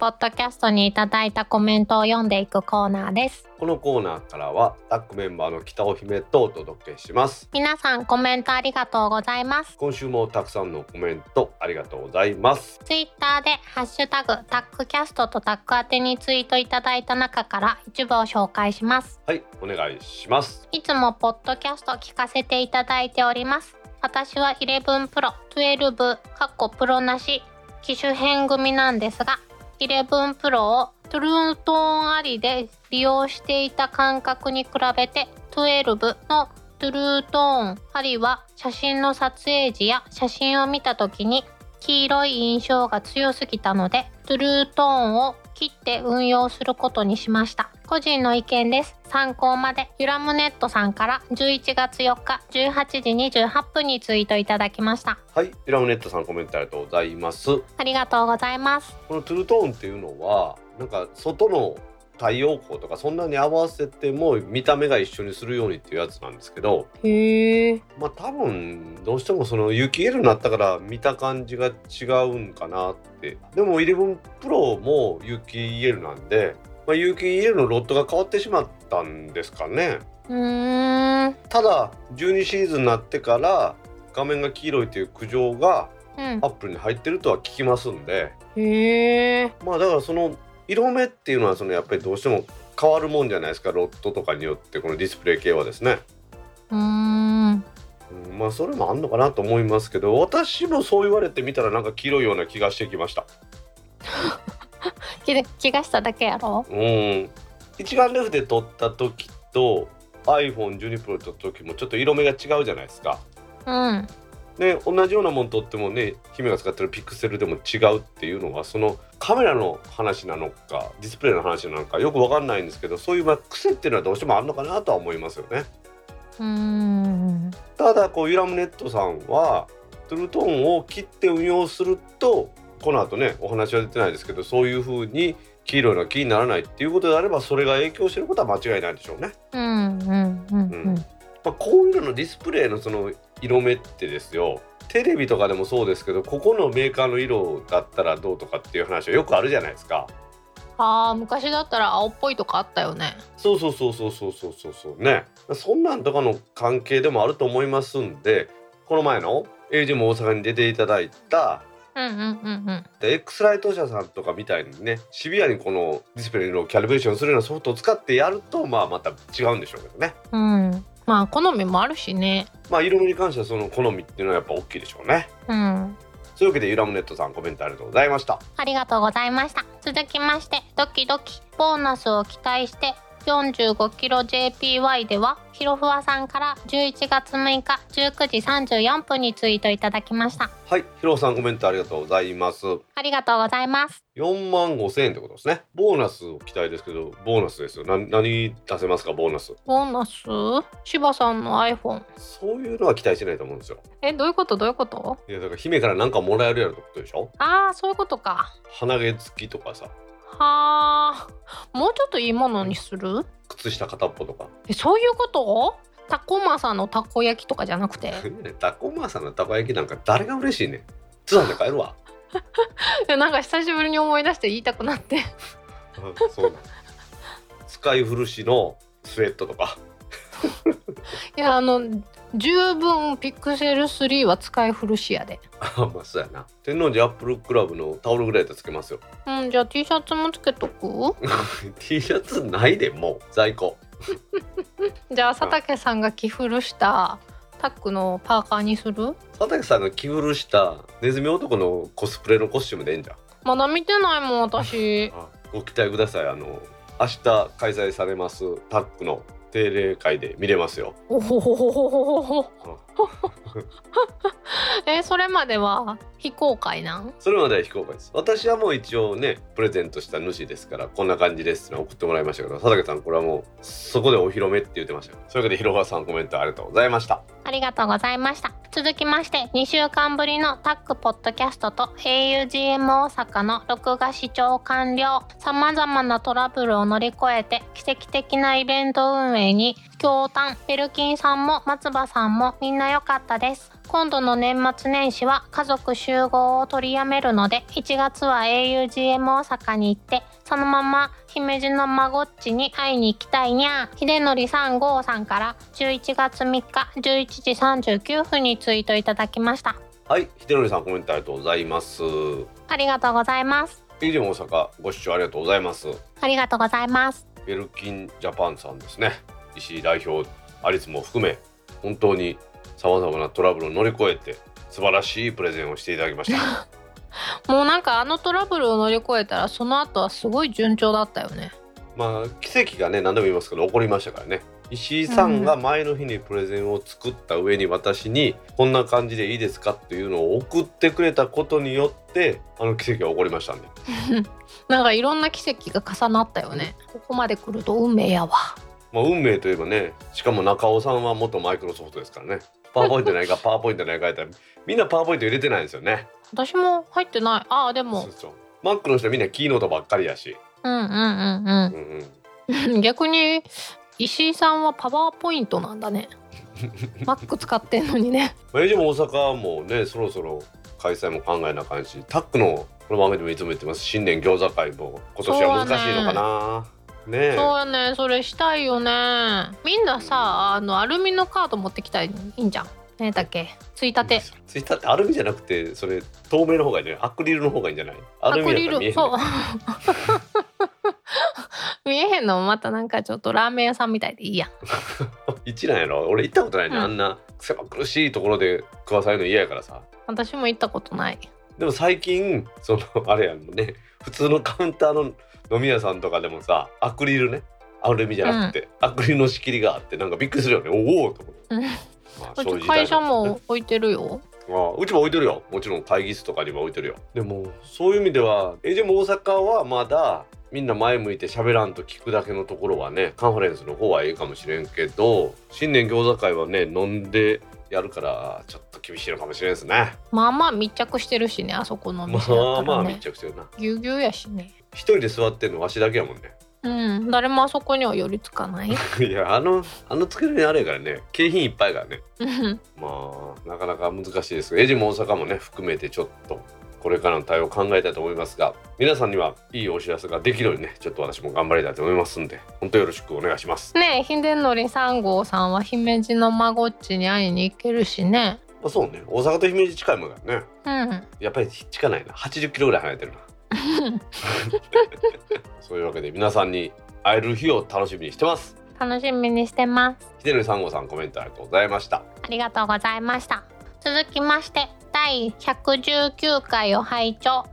Speaker 3: ポッドキャストにいただいたコメントを読んでいくコーナーです。
Speaker 2: このコーナーからはタックメンバーの北尾姫とお届けします。
Speaker 3: 皆さんコメントありがとうございます。
Speaker 2: 今週もたくさんのコメントありがとうございます。
Speaker 3: ツイッターでハッシュタグタックキャストとタック宛てにツイートいただいた中から一部を紹介します。
Speaker 2: はいお願いします。
Speaker 3: いつもポッドキャスト聞かせていただいております。私は11 Pro、12、かっこプロなし機種変組なんですが11 Pro をトゥルートーンありで利用していた感覚に比べて12のトゥルートーン。ありは写真の撮影時や写真を見た時に黄色い印象が強すぎたのでトゥルートーンを切って運用することにしました。個人の意見です。参考まで。ユラムネットさんから11月4日18時28分にツイートいただきました。
Speaker 2: はい。ユラムネットさんコメントありがとうございます。
Speaker 3: ありがとうございます。
Speaker 2: このトゥルトーンっていうのはなんか外の太陽光とかそんなに合わせても見た目が一緒にするようにっていうやつなんですけど
Speaker 1: へえ
Speaker 2: まあ多分どうしてもその雪 L になったから見た感じが違うんかなって。でも11プロも雪 L なんで、まあ、雪 L のロットが変わってしまったんですかね。
Speaker 1: うーん。
Speaker 2: ただ12シーズンになってから画面が黄色いという苦情が
Speaker 1: うん。
Speaker 2: アップルに入ってるとは聞きますんで。
Speaker 1: へえ
Speaker 2: まあだからその色目っていうのはそのやっぱりどうしても変わるもんじゃないですかロットとかによってこのディスプレイ系はですね、
Speaker 1: うーん。
Speaker 2: うん、まあそれもあんのかなと思いますけど私もそう言われてみたらなんか黄色いような気がしてきました。
Speaker 1: 気気がしただけやろ？
Speaker 2: うん。一眼レフで撮った時と iPhone12 Pro で撮った時もちょっと色目が違うじゃないですか。
Speaker 1: うん
Speaker 2: で同じようなもん撮ってもね姫が使ってるピクセルでも違うっていうのはそのカメラの話なのかディスプレイの話なのかよく分かんないんですけどそういうまあ癖っていうのはどうしてもあるのかなとは思いますよね。
Speaker 1: うーん
Speaker 2: ただこうユラムネットさんはトゥルートーンを切って運用するとこの後ねお話は出てないですけどそういう風に黄色いのが気にならないっていうことであればそれが影響してることは間違いないでしょうね。
Speaker 1: うんうんうんうん
Speaker 2: まあ、こういうののディスプレイのその色目ってですよテレビとかでもそうですけどここのメーカーの色だったらどうとかっていう話はよくあるじゃないですか。
Speaker 1: あー昔だったら青っぽいとかあったよね
Speaker 2: そうそうそうそうそうそうそうそうねそんなんとかの関係でもあると思いますんでこの前の AG も大阪に出ていただいた
Speaker 1: うんうんうんうん
Speaker 2: で X ライト社さんとかみたいにねシビアにこのディスプレイのキャリブレーションするようなソフトを使ってやるとまあまた違うんでしょうけどね
Speaker 1: うんまあ好みもあるしね。
Speaker 2: まあ色味に関してはその好みっていうのはやっぱ大きいでしょうね。
Speaker 1: うん。
Speaker 2: そういうわけでユラムネットさんコメントありがとうございました。
Speaker 1: ありがとうございました。続きましてドキドキボーナスを期待して 45kgJPY ではひろふわさんから11月6日19時34分にツイートいただきました。
Speaker 2: はいヒロさんコメントありがとうございます。
Speaker 1: ありがとうございます。
Speaker 2: 4万5千円ってことですね。ボーナスを期待ですけどボーナスですよ。な何出せますか？ボーナス。
Speaker 1: ボーナス？柴さんの iPhone
Speaker 2: そういうのは期待してないと思うんですよ。
Speaker 1: えどういうこと？どういうこと？
Speaker 2: いやだから姫から何かもらえるやろってことでしょ？
Speaker 1: ああそういうことか。
Speaker 2: 鼻毛付きとかさ
Speaker 1: はあ。もうちょっといいものにする？
Speaker 2: 靴下片っぽとか。
Speaker 1: えそういうこと？タコマサのたこ焼きとかじゃなくて？
Speaker 2: タコマーさんのたこ焼きなんか誰が嬉しいねん。ツアーで帰るわ。
Speaker 1: なんか久しぶりに思い出して言いたくなって。
Speaker 2: そう。なん使い古しのスウェットとか
Speaker 1: いやあの十分ピクセル3は使い古しやで。
Speaker 2: あまあそうやな。天王寺アップルクラブのタオルぐらいやったらつけますよ。
Speaker 1: うんじゃあ T シャツもつけとく？
Speaker 2: T シャツないでもう。在庫。
Speaker 1: じゃあ佐竹さんが着古したタックのパーカーにする？
Speaker 2: 佐竹さんが着古したネズミ男のコスプレのコスチュームでええんじゃん。
Speaker 1: まだ見てないもん私。
Speaker 2: あご期待ください。あの明日開催されますタックの定例会で見れますよ。
Speaker 1: おほほほほほほほ えそれまでは非公開なん？
Speaker 2: それまでは非公開です。私はもう一応ねプレゼントした主ですからこんな感じですって送ってもらいましたけど佐竹さんこれはもうそこでお披露目って言ってましたよ。そういうわけで広川さんコメントありがとうございました。
Speaker 1: ありがとうございました。続きまして2週間ぶりのタックポッドキャストと augm 大阪の録画視聴完了。様々なトラブルを乗り越えて奇跡的なイベント運営に驚嘆ベルキンさんも松葉さんもみんな良かったです。今度の年末年始は家族集合を取りやめるので1月は augm 大阪に行ってそのまま姫路の孫っちに会いに行きたいにゃ秀則さん郷さんから11月3日11時39分にツイートいただきました。
Speaker 2: はい秀則さんコメントありがとうございます。
Speaker 1: ありがとうございます。
Speaker 2: 大阪ご視聴ありがとうございます。
Speaker 1: ありがとうございます。
Speaker 2: ベルキンジャパンさんですね石井代表アリスも含め本当にさまざまなトラブルを乗り越えて素晴らしいプレゼンをしていただきました。
Speaker 1: もうなんかあのトラブルを乗り越えたらその後はすごい順調だったよね。
Speaker 2: まあ奇跡がね何でも言いますけど起こりましたからね。石井さんが前の日にプレゼンを作った上に私にこんな感じでいいですかっていうのを送ってくれたことによってあの奇跡が起こりましたんで。
Speaker 1: なんかいろんな奇跡が重なったよね。ここまで来ると運命やわ
Speaker 2: まあ運命といえばねしかも中尾さんは元マイクロソフトですからね。パワーポイントないか パワーポイントないかやったらみんなパワーポイント入れてないんですよね。
Speaker 1: 私も入ってない。ああでも。
Speaker 2: そうそう。マックの人はみんなキーノートばっかりやし。
Speaker 1: うんうんうん
Speaker 2: うん。うん
Speaker 1: うん。逆に石井さんはパワーポイントなんだね。マック使ってんのにね。
Speaker 2: まあ、エイジも大阪もねそろそろ開催も考えなあかんしタックのこの番組でもいつも言ってます。新年餃子会も今年は難しいのかなねえ。
Speaker 1: そうやねそれしたいよね。みんなさあのアルミのカード持ってきたらいいんじゃん。何だっけ？ついたて。
Speaker 2: ツイッターってアルミじゃなくてそれ透明の方がいいんじゃない？アクリルの方がいいんじゃない？アルミやったら
Speaker 1: そう。見えへんの？もまたなんかちょっとラーメン屋さんみたいでいいやん。
Speaker 2: 一なんやろ？俺行ったことないね、
Speaker 1: うん。
Speaker 2: あんな狭苦しいところで食わされるの嫌やからさ。
Speaker 1: 私も行ったことない。
Speaker 2: でも最近そのあれやんね。普通のカウンターの飲み屋さんとかでもさアクリルねアルミじゃなくて、アクリルの仕切りがあってなんかびっくりするよね。おおと思って、
Speaker 1: うん。
Speaker 2: まあ
Speaker 1: う ち会社も置いてるよ。
Speaker 2: ああうちも置いてるよ。もちろん会議室とかにも置いてるよ。でもそういう意味ではえでも大阪はまだみんな前向いて喋らんと聞くだけのところはねカンファレンスの方はいいかもしれんけど新年餃子会はね飲んでやるからちょっと厳しいのかもしれんですね。
Speaker 1: まあまあ密着してるしねあそこの店だ
Speaker 2: あまあ
Speaker 1: ったらね。
Speaker 2: 密着してるな。
Speaker 1: ぎゅうぎゅうやしね
Speaker 2: 一人で座ってんのわしだけやもんね。
Speaker 1: うん誰もあそこには寄りつかない。
Speaker 2: いやあのあの作りにあれやからね。景品いっぱいやからね。
Speaker 1: うん。
Speaker 2: まあなかなか難しいです。がエジも大阪もね含めてちょっとこれからの対応を考えたいと思いますが皆さんにはいいお知らせができるようにねちょっと私も頑張りたいと思いますんで本当よろしくお願いします、
Speaker 1: ねえ秀則3号さんは姫路の孫っちに会いに行けるしね。
Speaker 2: まあ、そうね。大阪と姫路近いもんだよね。
Speaker 1: うん。
Speaker 2: やっぱり近ないな。80キロぐらい離れてるな そういうわけで皆さんに会える日を楽しみにしてます。
Speaker 1: 楽しみにしてます。
Speaker 2: 秀則3号さんコメントありがとうございました。
Speaker 1: ありがとうございました。続きまして第119回を拝聴。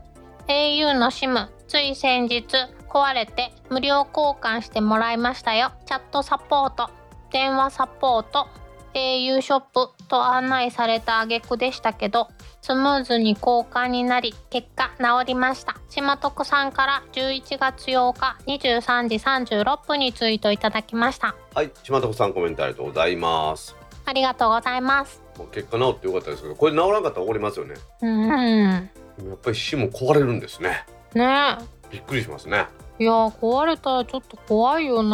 Speaker 1: au の SIM つい先日壊れて無料交換してもらいましたよ。チャットサポート。電話サポート au ショップと案内された挙句でしたけどスムーズに交換になり結果治りました。島徳さんから11月8日23時36分にツイートいただきました。
Speaker 2: はい島徳さんコメントありがとうございます。
Speaker 1: ありがとうございます。
Speaker 2: 結果治ってよかったですけどこれ治らなかったら怒りますよね。
Speaker 1: うん。
Speaker 2: やっぱり死も壊れるんですね。
Speaker 1: ね。
Speaker 2: びっくりしますね。
Speaker 1: えいや壊れたらちょっと怖いよね。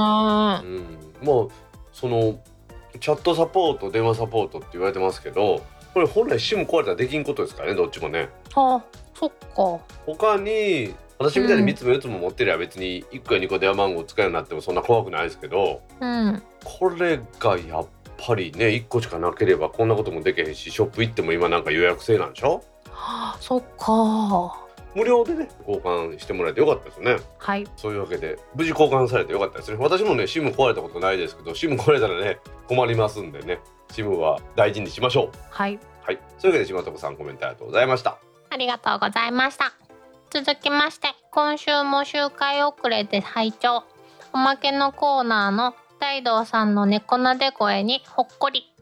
Speaker 2: うん。もうそのチャットサポート電話サポートって言われてますけどこれ本来 SIM 壊れたらできんことですからねどっちもね。
Speaker 1: あそっか。
Speaker 2: 他に私みたいに3つも4つも持ってりゃ別に1個や2個電話番号使うようになってもそんな怖くないですけど
Speaker 1: うん。
Speaker 2: これがやっぱりね1個しかなければこんなこともできへんしショップ行っても今なんか予約制なんでしょ？
Speaker 1: はあそっか
Speaker 2: 無料でね交換してもらえてよかったですね。
Speaker 1: はい。
Speaker 2: そういうわけで。無事交換されてよかったですね。私もね SIM 壊れたことないですけど SIM 壊れたらね困りますんでね。SIM は大事にしましょう。
Speaker 1: はい。
Speaker 2: はい。そういうわけで島徳さんコメントありがとうございました。
Speaker 1: ありがとうございました。続きまして今週も周回遅れで拝聴。おまけのコーナーの大道さんの猫なで声にほっこり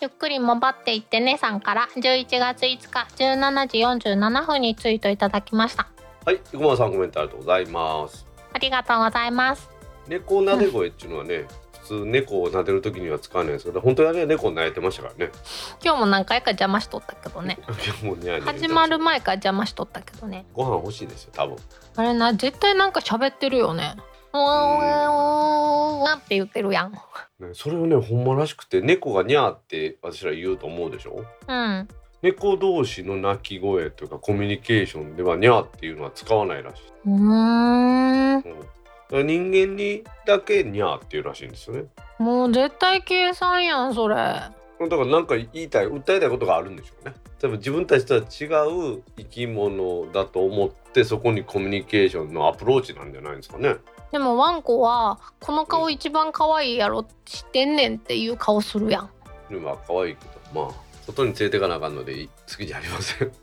Speaker 1: ゆっくりもばっていってねさんから11月5日17時47分にツイートいただきました。
Speaker 2: はい生駒さんコメントありがとうございます。
Speaker 1: ありがとうございます。
Speaker 2: 猫なで声っていうのはね、普通猫を撫でる時には使わないんですけど本当はね猫を撫でてましたからね。
Speaker 1: 今日も何回か邪魔しとったけどね。
Speaker 2: もうね
Speaker 1: 始まる前から邪魔しとったけどね。
Speaker 2: ご飯欲しいですよ多分。
Speaker 1: あれな絶対なんか喋ってるよね。うーんって言ってるやん
Speaker 2: ね、それをねほんまらしくて猫がニャーって私ら言うと思うでしょ？
Speaker 1: うん。
Speaker 2: 猫同士の鳴き声というかコミュニケーションではニャーっていうのは使わないらしい、
Speaker 1: うーん。
Speaker 2: うん、人間にだけニャーっていうらしいんですよね。
Speaker 1: もう絶対計算やんそれ。
Speaker 2: だから何か言いたい訴えたいことがあるんでしょうね。多分自分たちとは違う生き物だと思ってそこにコミュニケーションのアプローチなんじゃないですかね
Speaker 1: でもワンコはこの顔一番可愛いやろ知ってんねんっていう顔するやん。
Speaker 2: でもまあ可愛いけどまあ外に連れてかなあかんので好きじゃありません。
Speaker 1: 好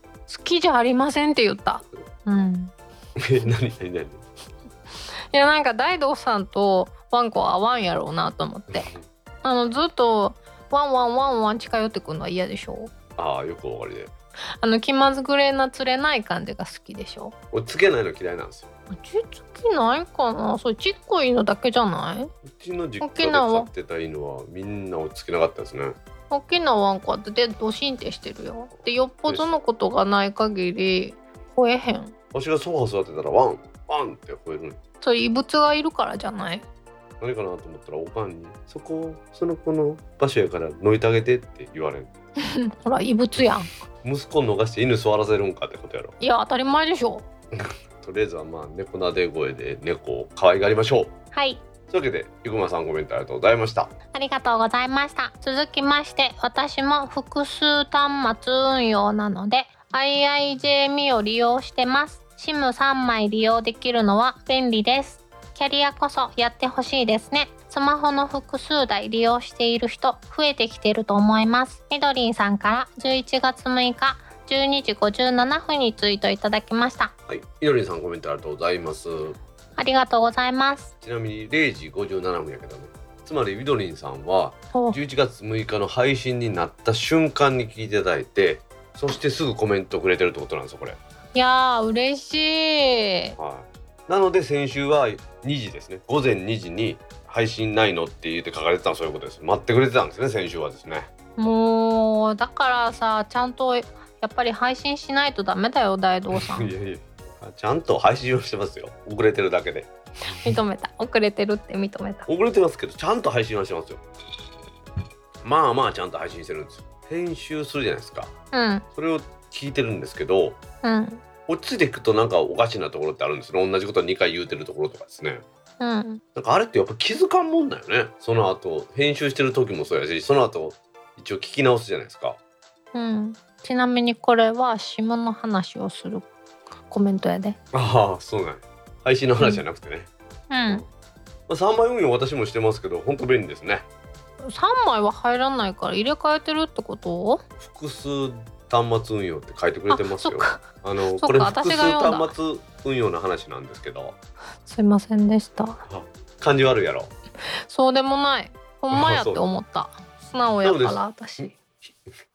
Speaker 1: きじゃありませんって言った。うん。
Speaker 2: え何何何？
Speaker 1: いやなんか大道さんとワンコは合わんやろうなと思って。あのずっとワンワンワンワン近寄ってくるのは嫌でしょ？
Speaker 2: ああよくお分かりで。
Speaker 1: あの気まぐれなつれない感じが好きでしょ？
Speaker 2: 俺つれないの嫌いなんですよ
Speaker 1: 落ち着きないかな？それちっこいのだけじゃない？う
Speaker 2: ちの実家で飼ってた犬はみんな落ち着けなかったですね。
Speaker 1: 大きなワンコはでドシンってしてるよ。でよっぽどのことがない限り吠えへん。
Speaker 2: わしがソファー座ってたらワンバンって吠えるの
Speaker 1: それ異物がいるからじゃない？
Speaker 2: 何かなと思ったらおかんに「そこその子の場所やから抜いてあげて」って言われる
Speaker 1: ほら異物やん。
Speaker 2: 息子逃して犬座らせるんかってことやろ。
Speaker 1: いや当たり前でしょ
Speaker 2: とりあえずはまあ猫なで声で猫を可愛がりましょう。
Speaker 1: はい。
Speaker 2: というわけで生駒さんコメントありがとうございました。
Speaker 1: ありがとうございました。続きまして私も複数端末運用なので IIJ を利用してます。SIM3 枚利用できるのは便利です。キャリアこそやってほしいですね。スマホの複数台利用している人増えてきてると思います。みどりんさんから11月6日12時57分にツイートいただきました。
Speaker 2: はい。いのりんさんコメントありがとうございます。
Speaker 1: ありがとうございます。
Speaker 2: ちなみに0時57分やけどね。つまりみどりんさんは
Speaker 1: お
Speaker 2: 11月6日の配信になった瞬間に聞いていただいてそしてすぐコメントくれてるってことなんですよこれ。
Speaker 1: いやー嬉しい。
Speaker 2: はい。なので先週は2時ですね。午前2時に配信ないのって言って書かれてたのはそういうことです。待ってくれてたんですね先週はですね。
Speaker 1: もうだからさちゃんとやっぱり配信しないとダメだよ大道さん。
Speaker 2: いやいやちゃんと配信をしてますよ。遅れてるだけで。
Speaker 1: 認めた。遅れてるって認めた。
Speaker 2: 遅れてますけどちゃんと配信はしてますよ。まあまあちゃんと配信してるんですよ。編集するじゃないですか。
Speaker 1: うん。
Speaker 2: それを聞いてるんですけど
Speaker 1: うん。
Speaker 2: 落ちていくとなんかおかしなところってあるんですね。同じこと2回言うてるところとかですね。
Speaker 1: うん。
Speaker 2: なんかあれってやっぱ気づかんもんだよね。その後編集してる時もそうやしその後一応聞き直すじゃないですか。
Speaker 1: うんちなみにこれは下の話をするコメントやで。
Speaker 2: ああそうなんや。配信の話じゃなくてね、
Speaker 1: うん。
Speaker 2: まあ、3枚運用私もしてますけど本当便利ですね。
Speaker 1: 3枚は入らないから入れ替えてるってこと？
Speaker 2: 複数端末運用って書いてくれてますよ。
Speaker 1: あ
Speaker 2: のこれ複数端末運用の話なんですけど。
Speaker 1: すいませんでした。
Speaker 2: 感じ悪いやろ。
Speaker 1: そうでもない。ほんまやって思った。素直やから私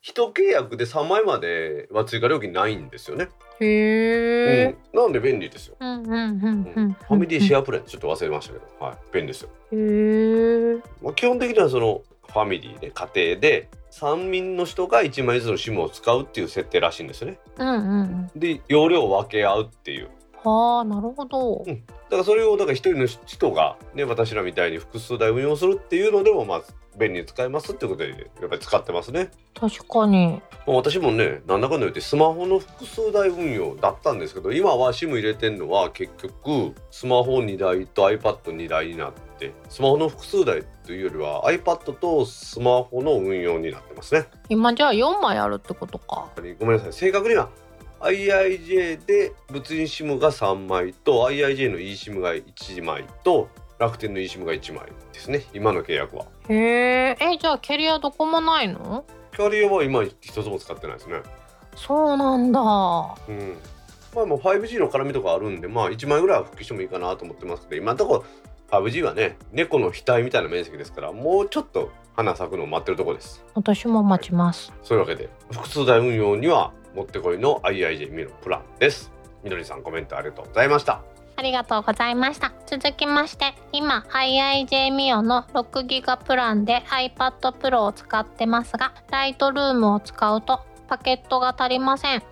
Speaker 2: 一契約で3枚までは追加料金ないんですよね、
Speaker 1: へえ
Speaker 2: うん、なんで便利ですよ、
Speaker 1: うんうんうん
Speaker 2: ファミリーシ
Speaker 1: ェ
Speaker 2: ェアプランちょっと忘れましたけど、はい、便利ですよ、
Speaker 1: へえ
Speaker 2: まあ、基本的にはそのファミリーで家庭で3人の人が1枚ずつの SIM を使うっていう設定らしいんですよね。
Speaker 1: うんうん。
Speaker 2: で容量を分け合うっていう。
Speaker 1: はあなるほど。
Speaker 2: うん。だからそれをだから一人の人がね私らみたいに複数台運用するっていうのでもまあ便利に使えますってことでやっぱり使ってますね。
Speaker 1: 確かに
Speaker 2: まあ私もねなんだかんだ言ってスマホの複数台運用だったんですけど今は SIM 入れてんのは結局スマホ2台と iPad2 台になってスマホの複数台というよりは iPad とスマホの運用になってますね。
Speaker 1: 今じゃあ4枚あるってことか
Speaker 2: ごめんなさい正確には IIJ で物理 SIM が3枚と IIJ の eSIM が1枚と楽天の eSIM が1枚ですね。今の契約は。
Speaker 1: へええじゃあキャリアどこもないの？
Speaker 2: キャリアは今一つも使ってないですね。
Speaker 1: そうなんだ。
Speaker 2: うん。まあもう 5G の絡みとかあるんでまあ1枚ぐらいは復帰してもいいかなと思ってますけど今のところ 5G はね猫の額みたいな面積ですからもうちょっと花咲くのを待ってるところです。
Speaker 1: 私も待ちます。
Speaker 2: そういうわけで複数台運用にはもってこいの IIJ ミのプランです。みどりさんコメントありがとうございました
Speaker 1: ありがとうございました。続きまして今 IIJ ミオの6ギガプランで iPad Pro を使ってますがライトルームを使うとパケットが足りません。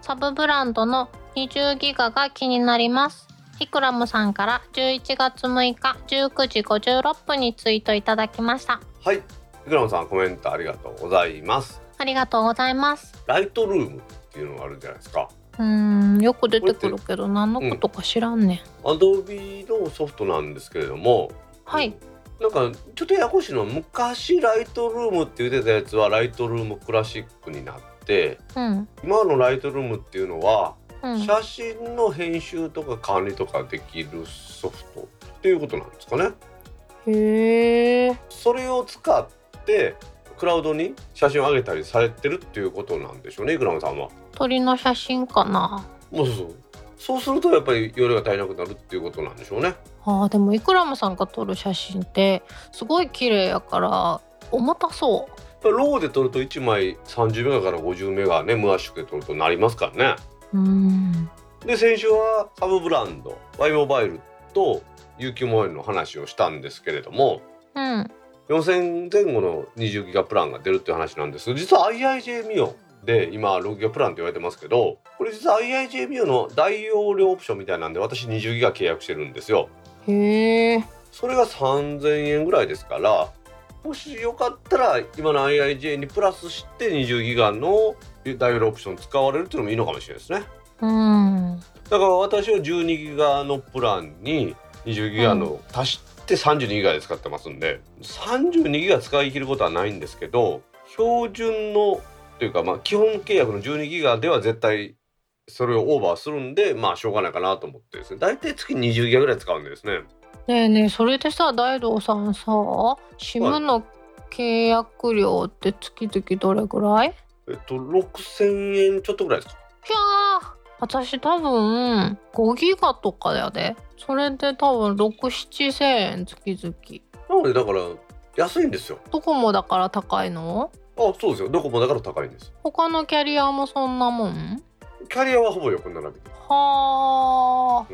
Speaker 1: サブブランドの20ギガが気になります。イクラムさんから11月6日19時56分にツイートいただきました。
Speaker 2: はい。イクラムさんコメントありがとうございます。
Speaker 1: ありがとうございます。
Speaker 2: ライトルームっていうのがあるじゃないですか
Speaker 1: うーんよく出てくるけど何のことか知らんねん、
Speaker 2: Adobe のソフトなんですけれども。
Speaker 1: はい。
Speaker 2: なんかちょっとややこしいのは昔ライトルームって言ってたやつはライトルームクラシックになって
Speaker 1: うん。
Speaker 2: 今のライトルームっていうのは
Speaker 1: うん。
Speaker 2: 写真の編集とか管理とかできるソフトっていうことなんですかね。
Speaker 1: へえ。
Speaker 2: それを使ってクラウドに写真を上げたりされてるっていうことなんでしょうね、イクラムさんは。
Speaker 1: 鳥の写真かな
Speaker 2: もうそうそう。そうするとやっぱり容量が足りなくなるっていうことなんでしょうね。
Speaker 1: あーでもイクラムさんが撮る写真ってすごい綺麗やから重たそ
Speaker 2: ローで撮ると1枚30メガから50メガね無圧縮で撮るとなりますからね。
Speaker 1: ううん
Speaker 2: で先週はサブブランド Y モバイルと UQ モバイルの話をしたんですけれども
Speaker 1: うん
Speaker 2: 4000前後の20ギガプランが出るっていう話なんですが実は IIJ ミオで今6ギガプランって言われてますけどこれ実は IIJBU の大容量オプションみたいなんで私20ギガ契約してるんですよ。
Speaker 1: へえ
Speaker 2: それが3000円ぐらいですからもしよかったら今の IIJ にプラスして20ギガの大容量オプション使われるっていうのもいいのかもしれないですね。
Speaker 1: うん。
Speaker 2: だから私は12ギガのプランに20ギガの足して32ギガで使ってますんで32ギガ使い切ることはないんですけど標準のというかまあ基本契約の12ギガでは絶対それをオーバーするんでまあしょうがないかなと思ってですね。大体月20ギガぐらい使うんでですね。
Speaker 1: ねえねえそれでさ大道さんさ SIM の契約料って月々どれぐらい？
Speaker 2: えっと6000円ちょっとぐらいですか。
Speaker 1: いやー。私多分5ギガとかやでそれで多分6-7千円月々。
Speaker 2: なのでだから安いんですよ。
Speaker 1: ドコモだから高いの？
Speaker 2: あそうですよ。どこもだから高いんです。
Speaker 1: 他のキャリアもそんなもん？
Speaker 2: キャリアはほぼ横並び。
Speaker 1: はあ。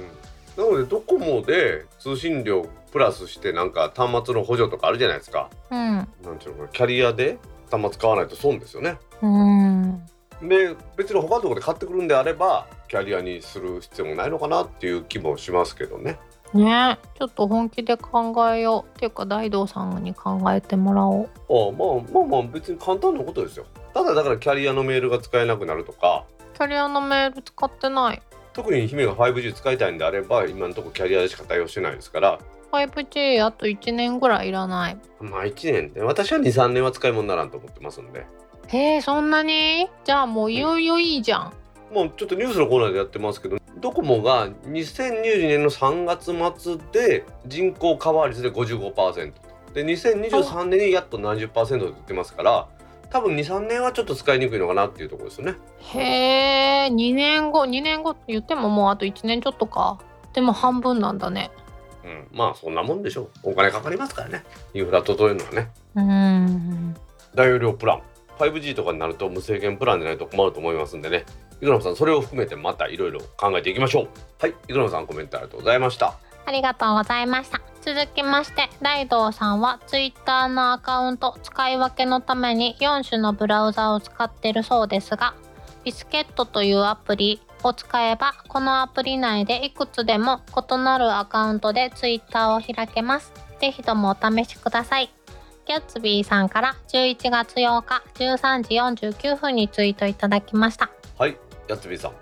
Speaker 2: うん、なのでドコモで通信料プラスしてなんか端末の補助とかあるじゃないですか。
Speaker 1: うん。
Speaker 2: なんていうのキャリアで端末買わないと損ですよね。
Speaker 1: うん。
Speaker 2: で別に他のところで買ってくるんであればキャリアにする必要もないのかなっていう気もしますけどね
Speaker 1: ね。ちょっと本気で考えよう。っていうか大道さんに考えてもらおう。
Speaker 2: ああまあまあまあ別に簡単なことですよ。ただだからキャリアのメールが使えなくなるとか。
Speaker 1: キャリアのメール使ってない。
Speaker 2: 特に姫が 5G 使いたいんであれば今のところキャリアでしか対応してないですから。
Speaker 1: 5G あと1年ぐらいいらない。
Speaker 2: まあ1年で。私は23年は使い物にならんと思ってますんで。
Speaker 1: へえそんなに？じゃあもういよいよいいじゃん
Speaker 2: もうちょっとニュースのコーナーでやってますけどドコモが2022年の3月末で人口カバー率で55%で2023年にやっと70%で言ってますから多分23年はちょっと使いにくいのかなっていうところですよね。
Speaker 1: へえ2年後2年後って言ってももうあと1年ちょっとか。でも半分なんだね。
Speaker 2: うん、まあそんなもんでしょう。お金かかりますからね。インフラ整えるのはね。
Speaker 1: うん。
Speaker 2: 大容量プラン。5G とかになると無制限プランでないと困ると思いますんでねイグナムさんそれを含めてまたいろいろ考えていきましょう。はい。イグナムさんコメントありがとうございました。
Speaker 1: ありがとうございました続きまして大道さんは Twitter のアカウント使い分けのために4種のブラウザを使っているそうですがビスケットというアプリを使えばこのアプリ内でいくつでも異なるアカウントで Twitter を開けます。ぜひともお試しください。ギャッツビーさんから11月8日13時49分にツイートいただきました。
Speaker 2: はいやつびさん。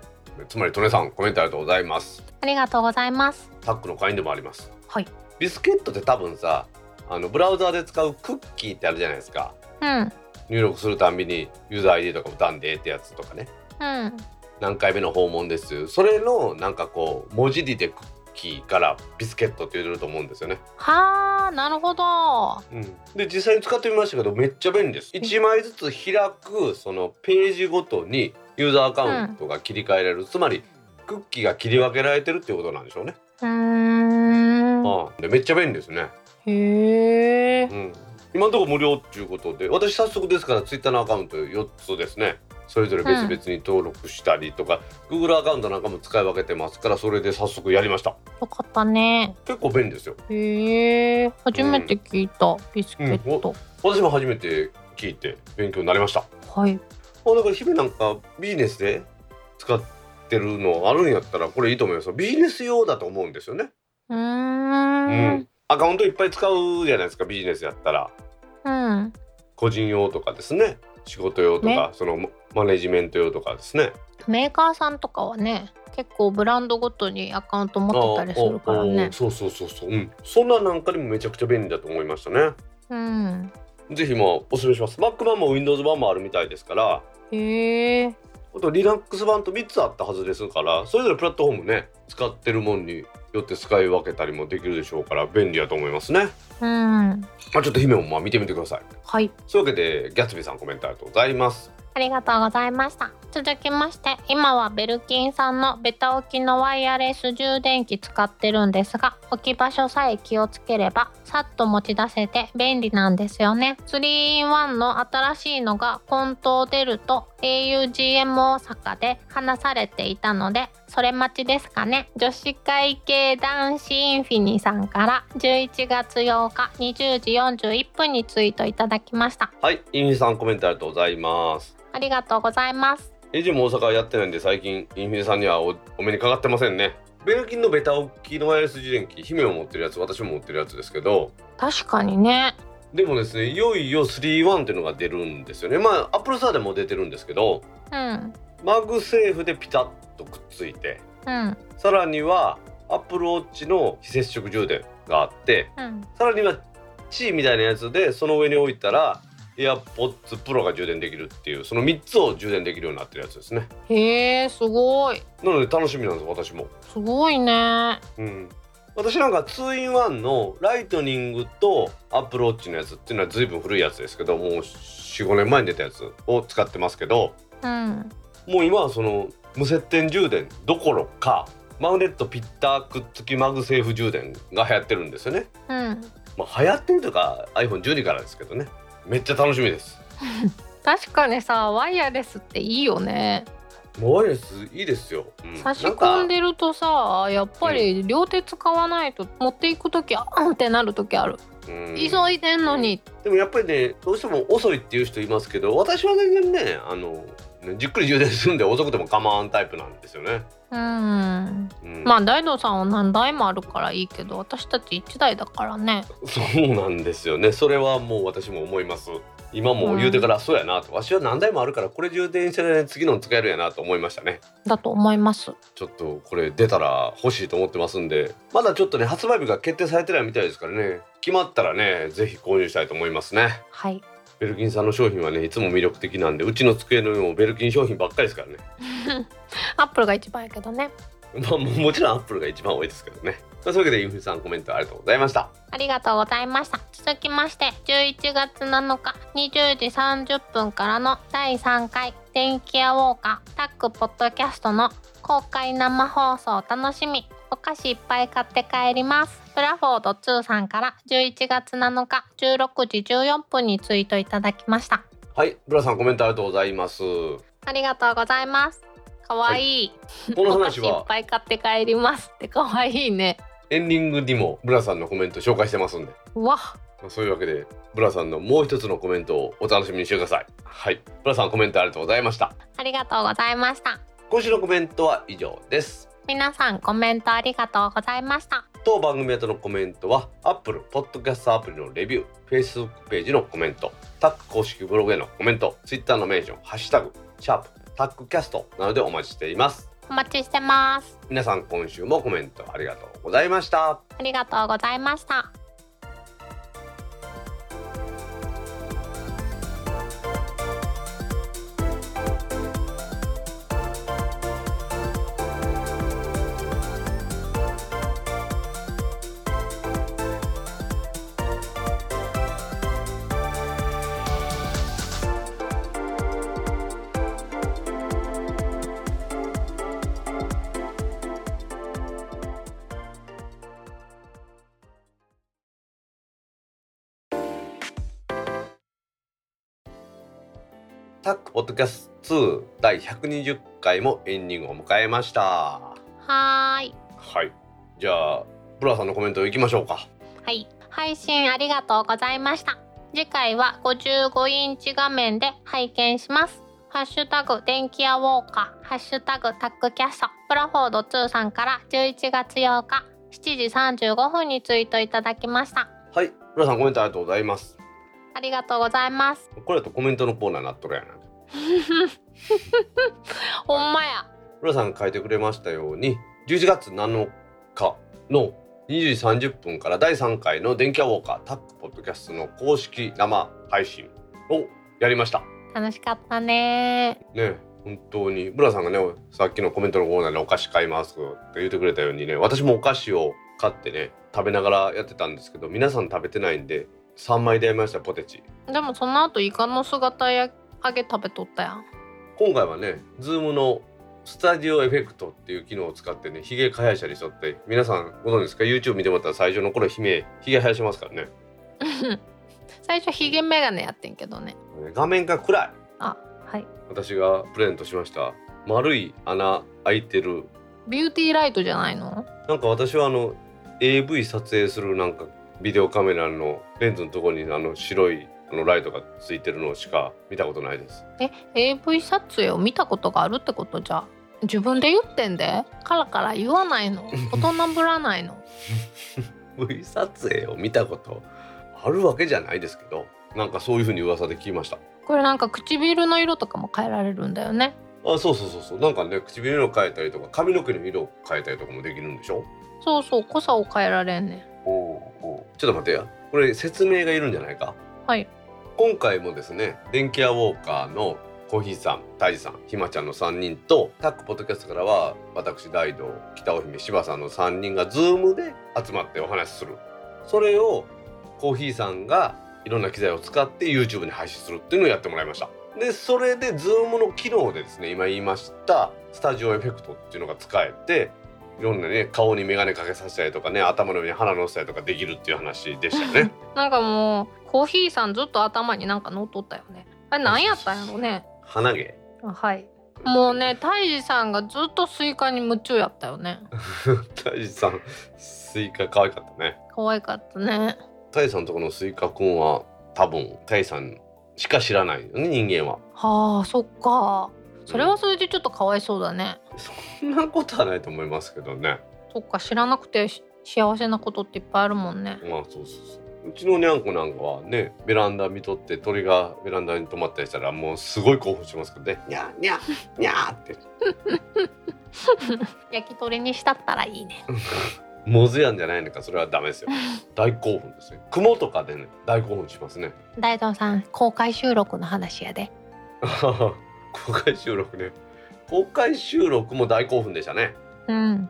Speaker 2: つまりトネさんコメントありがとうございます。
Speaker 1: ありがとうございます。
Speaker 2: タックの会員でもあります。
Speaker 1: はい。
Speaker 2: ビスケットって多分さあのブラウザーで使うクッキーってあるじゃないですか。
Speaker 1: うん。
Speaker 2: 入力するたんびにユーザー ID とか歌んでってやつとかね。
Speaker 1: うん。
Speaker 2: 何回目の訪問です。それのなんかこう文字入りでクッキーからビスケットって言ってると思うんですよね、
Speaker 1: はあなるほど。
Speaker 2: うん、で実際に使ってみましたけどめっちゃ便利です。1枚ずつ開くそのページごとにユーザーアカウントが切り替えられる、つまりクッキーが切り分けられてるっていうことなんでしょうね、
Speaker 1: うーん。
Speaker 2: ああ。でめっちゃ便利ですね。
Speaker 1: へえ。
Speaker 2: うん、今のところ無料っていうことで私早速ですからツイッターのアカウント4つですね。それぞれ別々に登録したりとか、Google アカウントなんかも使い分けてますからそれで早速やりました。
Speaker 1: よかったね。
Speaker 2: 結構便利ですよ。
Speaker 1: へえ。初めて聞いた、ビスケット、
Speaker 2: 私も初めて聞いて勉強になりました。
Speaker 1: はい
Speaker 2: あだから日々なんかビジネスで使ってるのあるんやったらこれいいと思いますよ。ビジネス用だと思うんですよね。
Speaker 1: うーん。
Speaker 2: うん。アカウントいっぱい使うじゃないですかビジネスやったら。
Speaker 1: うん。
Speaker 2: 個人用とかですね。仕事用とか、
Speaker 1: ね。
Speaker 2: そのマネジメント用とかですね。
Speaker 1: メーカーさんとかはね結構ブランドごとにアカウント持ってたりするからね。
Speaker 2: あそうそうそうそう、うん、そんななんかにもめちゃくちゃ便利だと思いましたね。
Speaker 1: うん
Speaker 2: ぜひもうおすすめします。Mac 版も Windows 版もあるみたいですから。
Speaker 1: へえ。
Speaker 2: あと Linux 版と3つあったはずですからそれぞれプラットフォームね使ってるもんによって使い分けたりもできるでしょうから便利だと思いますね。
Speaker 1: うん。
Speaker 2: まあちょっと姫もまあ見てみてください。
Speaker 1: はい。
Speaker 2: そういうわけでギャツビーさんコメントありがとうございます
Speaker 1: ありがとうございました。続きまして今はベルキンさんのベタ置きのワイヤレス充電器使ってるんですが置き場所さえ気をつければさっと持ち出せて便利なんですよね。3-in-1 の新しいのがコント出ると augm 大阪で話されていたのでそれ待ちですかね。女子会系男子インフィニさんから11月8日20時41分にツイートいただきました。
Speaker 2: はいインフィさんコメントありがとうございます。
Speaker 1: あありがとうございます。
Speaker 2: エジも大阪はやってないんで最近インフィニさんにはおお目にかかってませんね。ベルキンのベタ置きのワイヤレス充電器姫を持ってるやつ私も持ってるやつですけど。
Speaker 1: 確かにね。
Speaker 2: でもですねいよいよ3-1っていうのが出るんですよね。まあアップルスターでも出てるんですけど。
Speaker 1: うん。
Speaker 2: Mag Safe でピタッとくっついて。
Speaker 1: うん。
Speaker 2: さらには Apple Watch の非接触充電があって。
Speaker 1: うん。
Speaker 2: さらにはチーみたいなやつでその上に置いたら AirPods Pro が充電できるっていうその3つを充電できるようになってるやつですね。
Speaker 1: へえすごい。
Speaker 2: なので楽しみなんです私も。
Speaker 1: すごいね。
Speaker 2: うん。私なんか 2in1 の Lightning と Apple Watch のやつっていうのは随分古いやつですけどもう4、5年前に出たやつを使ってますけど
Speaker 1: うん。
Speaker 2: もう今はその無接点充電どころかマグネットピッタくっつき MagSafe 充電が流行ってるんですよね。
Speaker 1: うん。
Speaker 2: まあ流行ってるというか iPhone12 からですけどねめっちゃ楽しみです。
Speaker 1: 確かにさワイヤレスっていいよね。
Speaker 2: ワイヤレスいいですよ、うん。
Speaker 1: 差し込んでるとさやっぱり両手使わないと持っていく時あんってなる時ある、
Speaker 2: うん。
Speaker 1: 急いでんのに。
Speaker 2: でもやっぱりねどうしても遅いっていう人いますけど私は全然ねあのねじっくり充電するんで遅くても構わんタイプなんですよね。
Speaker 1: うん。
Speaker 2: うん、
Speaker 1: まあ大道さんは何台もあるからいいけど私たち1台だからね。
Speaker 2: そうなんですよね。それはもう私も思います。今も言うてから、そうやなと。わしは何台もあるからこれ充電してない次の使えるやなと思いましたね。
Speaker 1: だと思います。
Speaker 2: ちょっとこれ出たら欲しいと思ってますんで。まだちょっとね発売日が決定されてないみたいですからね。決まったらねぜひ購入したいと思いますね。
Speaker 1: はい
Speaker 2: ベルキンさんの商品はねいつも魅力的なんでうちの机の上もベルキン商品ばっかりですからね。
Speaker 1: アップルが一番やけどね。
Speaker 2: まあももちろんアップルが一番多いですけどね。まあそういうわけでインフィさんコメントありがとうございました。
Speaker 1: ありがとうございました。続きまして11月7日20時30分からの第3回電気屋ウォーカータッグポッドキャストの公開生放送楽しみお菓子いっぱい買って帰ります。ブラフォード2さんから11月7日16時14分にツイートいただきました。
Speaker 2: はいブラさんコメントありがとうございます。
Speaker 1: ありがとうございます。かわい。い、
Speaker 2: この
Speaker 1: お菓子いっ
Speaker 2: 話は
Speaker 1: ぱい買って帰りますってかわいいね。
Speaker 2: エンディングにもブラさんのコメント紹介してますんで。
Speaker 1: うわ。
Speaker 2: まあそういうわけでブラさんのもう一つのコメントをお楽しみにしてください。はい。ブラさんコメントありがとうございました。
Speaker 1: ありがとうございました。
Speaker 2: 今週のコメントは以上です
Speaker 1: 皆さんコメントありがとうございました。
Speaker 2: 当番組宛てのコメントは Apple Podcast アプリのレビュー Facebook ページのコメントタック公式ブログへのコメント Twitter のメンション「ハッシュタグシャープタックキャスト」などでお待ちしています。
Speaker 1: お待ちしてます。
Speaker 2: 皆さん今週もコメントありがとうございました。
Speaker 1: ありがとうございました
Speaker 2: キャスト2第120回もエンディングを迎えました。
Speaker 1: はーい。
Speaker 2: はい。じゃあブラさんのコメントいきましょうか。
Speaker 1: はい。配信ありがとうございました。次回は55インチ画面で拝見します。ハッシュタグ電気屋ウォーカー。ハッシュタグタックキャスト。プラフォード2さんから11月8日7時35分にツイートいただきました。
Speaker 2: はい。ブラさんコメントありがとうございます。
Speaker 1: ありがとうございます。
Speaker 2: これだとコメントのコーナーになっとるやな
Speaker 1: ほんまや。
Speaker 2: ブラさんが書いてくれましたように11月7日の20時30分から第3回の電気屋ウォーカータックポッドキャストの公式生配信をやりました。
Speaker 1: 楽しかったね。
Speaker 2: ね本当に。ブラさんがねさっきのコメントのコーナーでお菓子買いますって言ってくれたようにね私もお菓子を買ってね食べながらやってたんですけど皆さん食べてないんで3枚でやりましたポテチ。
Speaker 1: でもその後イカの姿や揚げ食べとったやん。
Speaker 2: 今回はねズームのスタジオエフェクトっていう機能を使ってねヒゲ生やしたりしとって皆さんご存知ですか？YouTube 見てもらったら最初の頃ひめヒゲ生やしますからね。
Speaker 1: 最初ヒゲメガネやってんけどね。
Speaker 2: 画面が暗い。
Speaker 1: あはい。
Speaker 2: 私がプレゼントしました丸い穴開いてる。
Speaker 1: ビューティーライトじゃないの？
Speaker 2: なんか私はあの AV 撮影するなんかビデオカメラのレンズのところにあの白いあのライトがついてるのしか見たことないです。
Speaker 1: え AV 撮影を見たことがあるってことじゃ自分で言ってんで。カラカラ言わないの？大人ぶらないの
Speaker 2: ？V 撮影を見たことあるわけじゃないですけどなんかそういう風に噂で聞きました。
Speaker 1: これなんか唇の色とかも変えられるんだよね。
Speaker 2: あそうそうそうそう。なんかね唇の色変えたりとか髪の毛の色を変えたりとかもできるんでしょ？
Speaker 1: そうそう濃さを変えられんね
Speaker 2: おおちょっと待ってや。これ説明がいるんじゃないか？
Speaker 1: はい
Speaker 2: 今回もですね電気屋ウォーカーのコーヒーさん、タイジさん、ひまちゃんの3人とタックポッドキャストからは私大道、北尾姫、柴さんの3人がズームで集まってお話しする。それをコーヒーさんがいろんな機材を使って YouTube に配信するっていうのをやってもらいました。でそれでズームの機能でですね今言いましたスタジオエフェクトっていうのが使えていろんなね顔に眼鏡かけさせたりとかね頭の上に花のせたりとかできるっていう話でしたよね。
Speaker 1: なんかもうコーヒーさんずっと頭になんか乗っとったよね。あれ何やったんやろね。
Speaker 2: 鼻毛。
Speaker 1: あはい。もうねタイジさんがずっとスイカに夢中やったよね。
Speaker 2: タイジさんスイカ可愛かったね。
Speaker 1: 可愛かったね。
Speaker 2: タイさんとこのスイカくんは多分タイさんしか知らないよね人間は。
Speaker 1: はあそっかそれはそれでちょっとかわいそうだね、
Speaker 2: そんなことはないと思いますけどね。
Speaker 1: そっか知らなくて幸せなことっていっぱいあるもんね。
Speaker 2: まあそうそうそう。うちのにゃんこなんかはねベランダ見とって鳥がベランダに止まったりしたらもうすごい興奮しますけどね。にゃーにゃーにゃーって。
Speaker 1: 焼き鳥にしたったらいいね。
Speaker 2: モズやんじゃないのかそれはダメですよ。大興奮ですね雲とかでね大興奮しますね。
Speaker 1: 大道さん公開収録の話やで
Speaker 2: 公開収録ね。公開収録も大興奮でしたね。
Speaker 1: うん。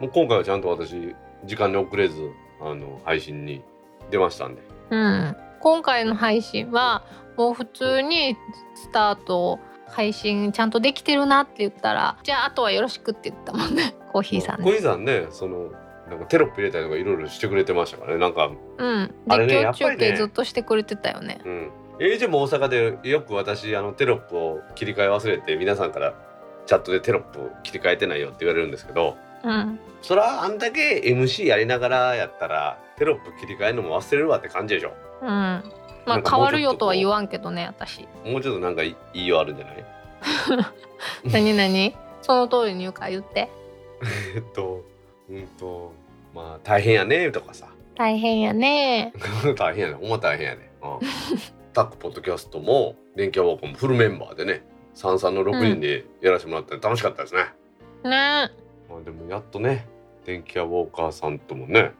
Speaker 2: もう今回はちゃんと私時間に遅れずあの配信に出ましたんで。
Speaker 1: うん。今回の配信はもう普通にスタート配信ちゃんとできてるなって言ったらじゃああとはよろしくって言ったもんね。コーヒーさんね。
Speaker 2: コーヒーさんねそのなんかテロップ入れたりとかいろいろしてくれてましたからね。なんか
Speaker 1: うん。実況中継ずっとしてくれてたよね。
Speaker 2: うん AJ も大阪でよく私あのテロップを切り替え忘れて皆さんからチャットでテロップ切り替えてないよって言われるんですけど
Speaker 1: うん。
Speaker 2: そらあんだけ MC やりながらやったらテロップ切り替えるのも忘れるわって感じでしょ。
Speaker 1: うん。まあ変わるよとは言わんけどね私。
Speaker 2: もうちょっとなんかいいいよあるんじゃない？
Speaker 1: 何何？その通りに言うから言って。
Speaker 2: えっとうんとまあ大変やねとかさ。
Speaker 1: 大変やね。
Speaker 2: 大変やね。ほんま大変やね、うん、タックポッドキャストも電気屋ウォーカーもフルメンバーでね三々の6人でやらせてもらって楽しかったですね、
Speaker 1: ね。
Speaker 2: まあでもやっとね電気屋ウォーカーさんともね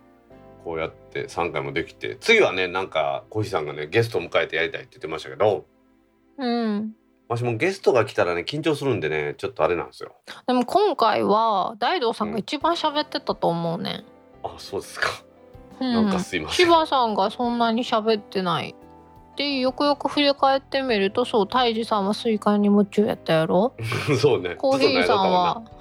Speaker 2: こうやって3回もできて次はねなんかコーヒーさんがねゲストを迎えてやりたいって言ってましたけど
Speaker 1: うん。
Speaker 2: 私もゲストが来たらね緊張するんでねちょっとあれなんですよ。
Speaker 1: でも今回は大道さんが一番喋ってたと思うね、
Speaker 2: あそうですか、
Speaker 1: う
Speaker 2: なんかすいません。
Speaker 1: 柴さんがそんなに喋ってないでよくよく振り返ってみるとそう泰治さんはスイカに夢中やったやろ？
Speaker 2: そうね。
Speaker 1: コーヒーさんは？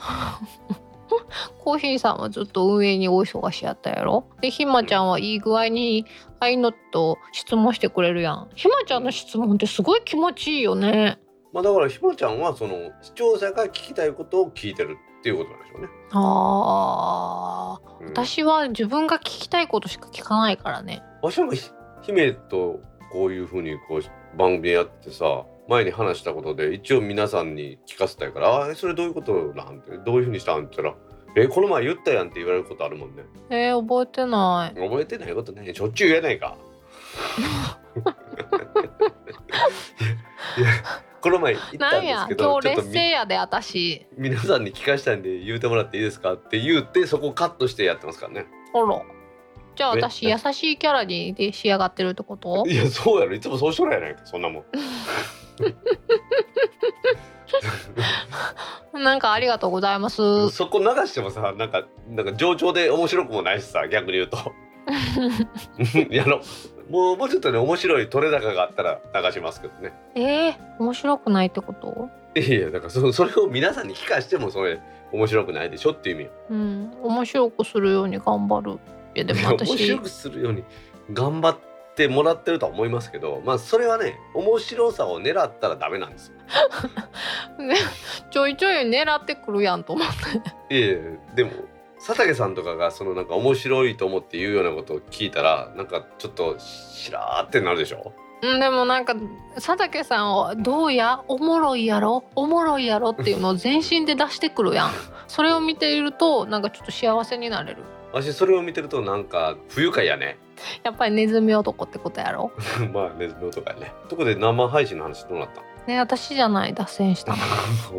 Speaker 1: コーヒーさんはずっと運営にお忙しやったやろ？でひまちゃんはいい具合にあいのと質問してくれるやん。ひまちゃんの質問ってすごい気持ちいいよね。
Speaker 2: まあだからひまちゃんはその視聴者が聞きたいことを聞いてるっていうことなんでしょうね。
Speaker 1: あー。
Speaker 2: うん、
Speaker 1: 私は自分が聞きたいことしか聞かないからね。
Speaker 2: わしもひ姫とこういうふうにこう番組やってさ前に話したことで一応皆さんに聞かせたいから「あそれどういうことなん?」て？どういうふうにしたん?」って言ったら「えこの前言ったやん」って言われることあるもんね。
Speaker 1: えー、覚えてない
Speaker 2: 覚えてないことねしょっちゅう言えないか。いやこの前言った
Speaker 1: なん
Speaker 2: ですけど
Speaker 1: 今日
Speaker 2: ちょっとみ
Speaker 1: 劣勢やで私
Speaker 2: 皆さんに聞かしたんで言うてもらっていいですか？って言うてそこカットしてやってますからね。
Speaker 1: あらじゃあ
Speaker 2: え
Speaker 1: 私優しいキャラにで仕上がってるってこと？
Speaker 2: いやそうやろ。いつもそうしとるやないかそんなもん。
Speaker 1: なんかありがとうございます。
Speaker 2: そこ流してもさなんかなんか上調で面白くもないしさ逆に言うと。いやあのもうもうちょっとね面白い取れ高があったら流しますけどね。
Speaker 1: えー、面白くないってこと？
Speaker 2: いやいやだからそそれを皆さんに聞かしてもそれ面白くないでしょっていう意味よ
Speaker 1: うん面白くするように頑張るいやでも
Speaker 2: 面
Speaker 1: 私
Speaker 2: 白くするように頑張ってもらってるとは思いますけどまあそれはね面白さを狙ったらダメなんですよ。
Speaker 1: ね ちょいちょい狙ってくるやんと思って。
Speaker 2: いやいやでも佐竹さんとかがそのなんか面白いと思って言うようなことを聞いたらなんかちょっとしらーってなるでしょ？
Speaker 1: うんでもなんか佐竹さんをどうやおもろいやろ？おもろいやろ？っていうのを全身で出してくるやん。それを見ているとなんかちょっと幸せになれる
Speaker 2: わしそれを見てるとなんか不愉快やね。
Speaker 1: やっぱりネズミ男ってことやろ？
Speaker 2: まあネズミ男やね。とこで生配信の話どうなった？
Speaker 1: ね私じゃない脱線した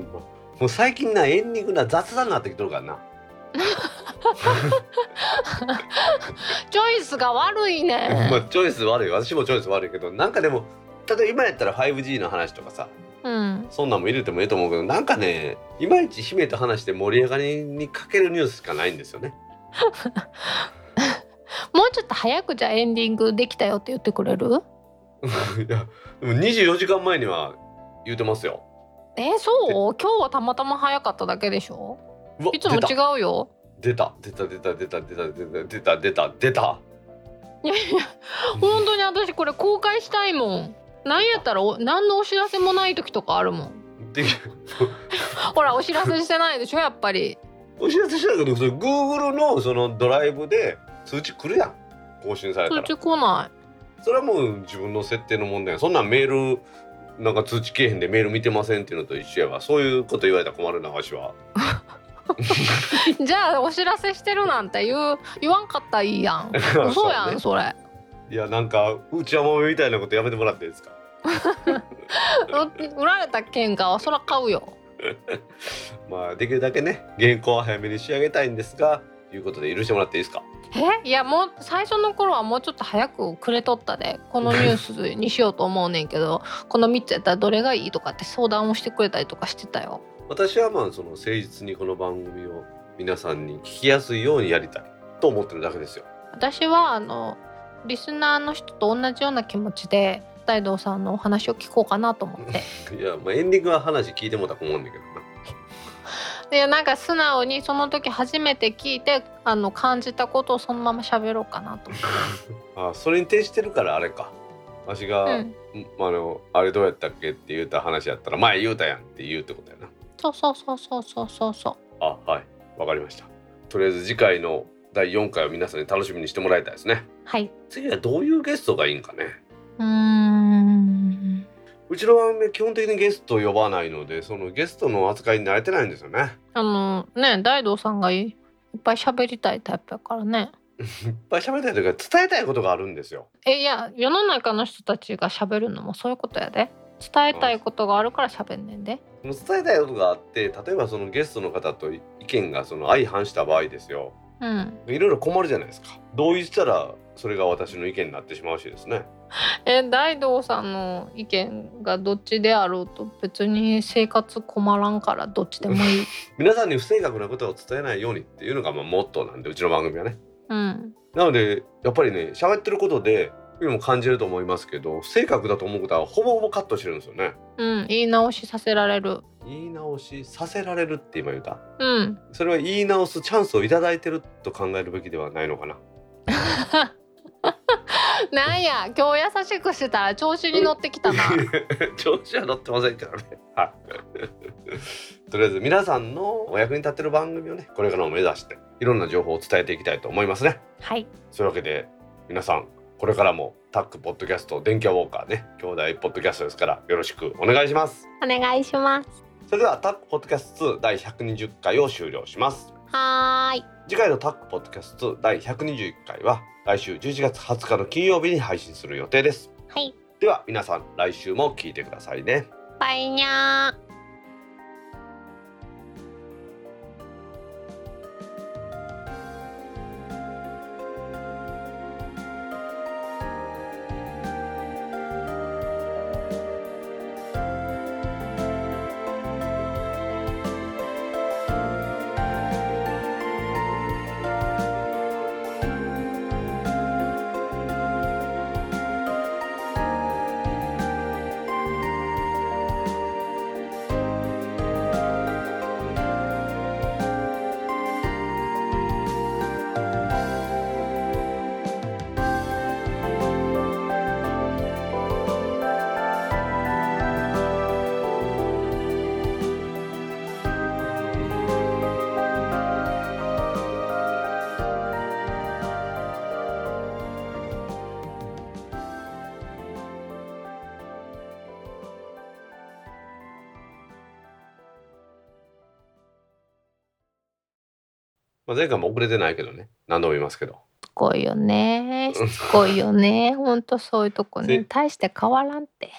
Speaker 2: もう最近なエンディングな雑談になってきとるからな。
Speaker 1: チョイスが悪いね。
Speaker 2: まあチョイス悪い。私もチョイス悪いけどなんかでも例えば今やったら 5G の話とかさ
Speaker 1: うん。
Speaker 2: そんなんも入れてもいいと思うけどなんかねいまいち姫と話して盛り上がりにかけるニュースしかないんですよね
Speaker 1: もうちょっと早くじゃあエンディングできたよって言ってくれる？
Speaker 2: いやでも24時間前には言うてますよ。
Speaker 1: えそう？今日はたまたま早かっただけでしょ？
Speaker 2: うわ
Speaker 1: いつも違うよ。
Speaker 2: 出た出た出た出た出た出た出た出た出た。
Speaker 1: いやいや本当に私これ公開したいもん。なんやったらお何のお知らせもない時とかあるもん。
Speaker 2: で
Speaker 1: ほらお知らせしてないでしょやっぱり
Speaker 2: お知らせしたけどそれ Google のそのドライブで通知来るやん。更新されたら。
Speaker 1: 通知来な
Speaker 2: それはもう自分の設定の問題や。そんなんメールなんか通知けえへんでメール見てませんっていうのと一緒やわ。そういうこと言われたら困るなわしは。い
Speaker 1: じゃあお知らせしてるなんて言う言わんかったらいいやん。嘘やんそれ。
Speaker 2: いやなんかうちはもめみたいなことやめてもらっていいですか？
Speaker 1: う売られた喧嘩はそら買うよ
Speaker 2: まあできるだけね原稿は早めに仕上げたいんですがということで許してもらっていいですか？
Speaker 1: え？いやもう最初の頃はもうちょっと早くくれとったでこのニュースにしようと思うねんけど この3つやったらどれがいいとかって相談をしてくれたりとかしてたよ。
Speaker 2: 私はまあその誠実にこの番組を皆さんに聞きやすいようにやりたいと思ってるだけですよ。
Speaker 1: 私はあのリスナーの人と同じような気持ちで大道さんのお話を聞こうかなと思って。
Speaker 2: いやまあエンディングは話聞いてもたと思うんだけど。な
Speaker 1: でなんか素直にその時初めて聞いてあの感じたことをそのまま喋ろうかなと。
Speaker 2: あそれに徹してるからあれか。わしが、
Speaker 1: うん。
Speaker 2: んあのあれどうやったっけって言った話やったら前言うたやんって言うってことやな。
Speaker 1: そうそうそうそうそうそうそう。
Speaker 2: あはい。わかりました。とりあえず次回の第4回を皆さんに楽しみにしてもらいたいですね。
Speaker 1: はい。
Speaker 2: 次はどういうゲストがいいんかね
Speaker 1: うーん。
Speaker 2: うちの番組は基本的にゲストを呼ばないのでそのゲストの扱いに慣れてないんですよね。
Speaker 1: あのね大道さんがいいっぱい喋りたいタイプやからね。
Speaker 2: いっぱい喋りたいというか伝えたいことがあるんですよ。
Speaker 1: えいや世の中の人たちが喋るのもそういうことやで。伝えたいことがあるから喋んねんで。
Speaker 2: 伝えたいことがあって例えばそのゲストの方と意見がその相反した場合ですよ。
Speaker 1: うん
Speaker 2: いろいろ困るじゃないですか。同意したらそれが私の意見になってしまうしですね。
Speaker 1: え大道さんの意見がどっちであろうと別に生活困らんからどっちでもいい。
Speaker 2: 皆さんに不正確なことを伝えないようにっていうのがまあモットーなんでうちの番組はね。
Speaker 1: うん。
Speaker 2: なのでやっぱりね喋ってることで今も感じると思いますけど不正確だと思うことはほぼほぼカットしてるんですよね。
Speaker 1: うん言い直しさせられる。
Speaker 2: 言い直しさせられるって今言った。
Speaker 1: うん。
Speaker 2: それは言い直すチャンスをいただいてると考えるべきではないのかな。
Speaker 1: なんや今日優しくしてたら調子に乗ってきたな。
Speaker 2: 調子は乗ってませんけどね。はい。とりあえず皆さんのお役に立ってる番組をねこれからも目指していろんな情報を伝えていきたいと思いますね。
Speaker 1: はい。
Speaker 2: そういうわけで皆さんこれからもタックポッドキャスト電気屋ウォーカーね兄弟ポッドキャストですからよろしくお願いします。
Speaker 1: お願いします。
Speaker 2: それではタックポッドキャスト2第120回を終了します。
Speaker 1: はーい。
Speaker 2: 次回のタックポッドキャスト2第121回は来週11月20日の金曜日に配信する予定です。
Speaker 1: はい。
Speaker 2: では皆さん来週も聞いてくださいね。
Speaker 1: バイニャー
Speaker 2: まあ、前回も遅れてないけどね。何度も言いますけど。
Speaker 1: しつこいよね。しつこいよね。ほんとそういうとこね。
Speaker 2: せ
Speaker 1: 大して変わらんって。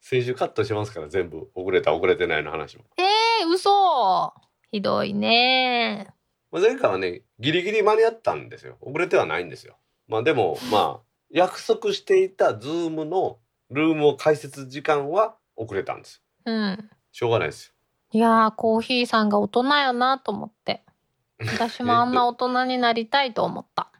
Speaker 2: 先週カットしますから全部遅れた遅れてないの話も、
Speaker 1: えー、嘘。ひどいね。
Speaker 2: まあ、前回はねギリギリ間に合ったんですよ。遅れてはないんですよ。まあでもまあ 約束していたズームのルームを開設時間は遅れたんです
Speaker 1: うん。
Speaker 2: しょうがないですよ。
Speaker 1: いやーコーヒーさんが大人やなと思って私もあんな大人になりたいと思った。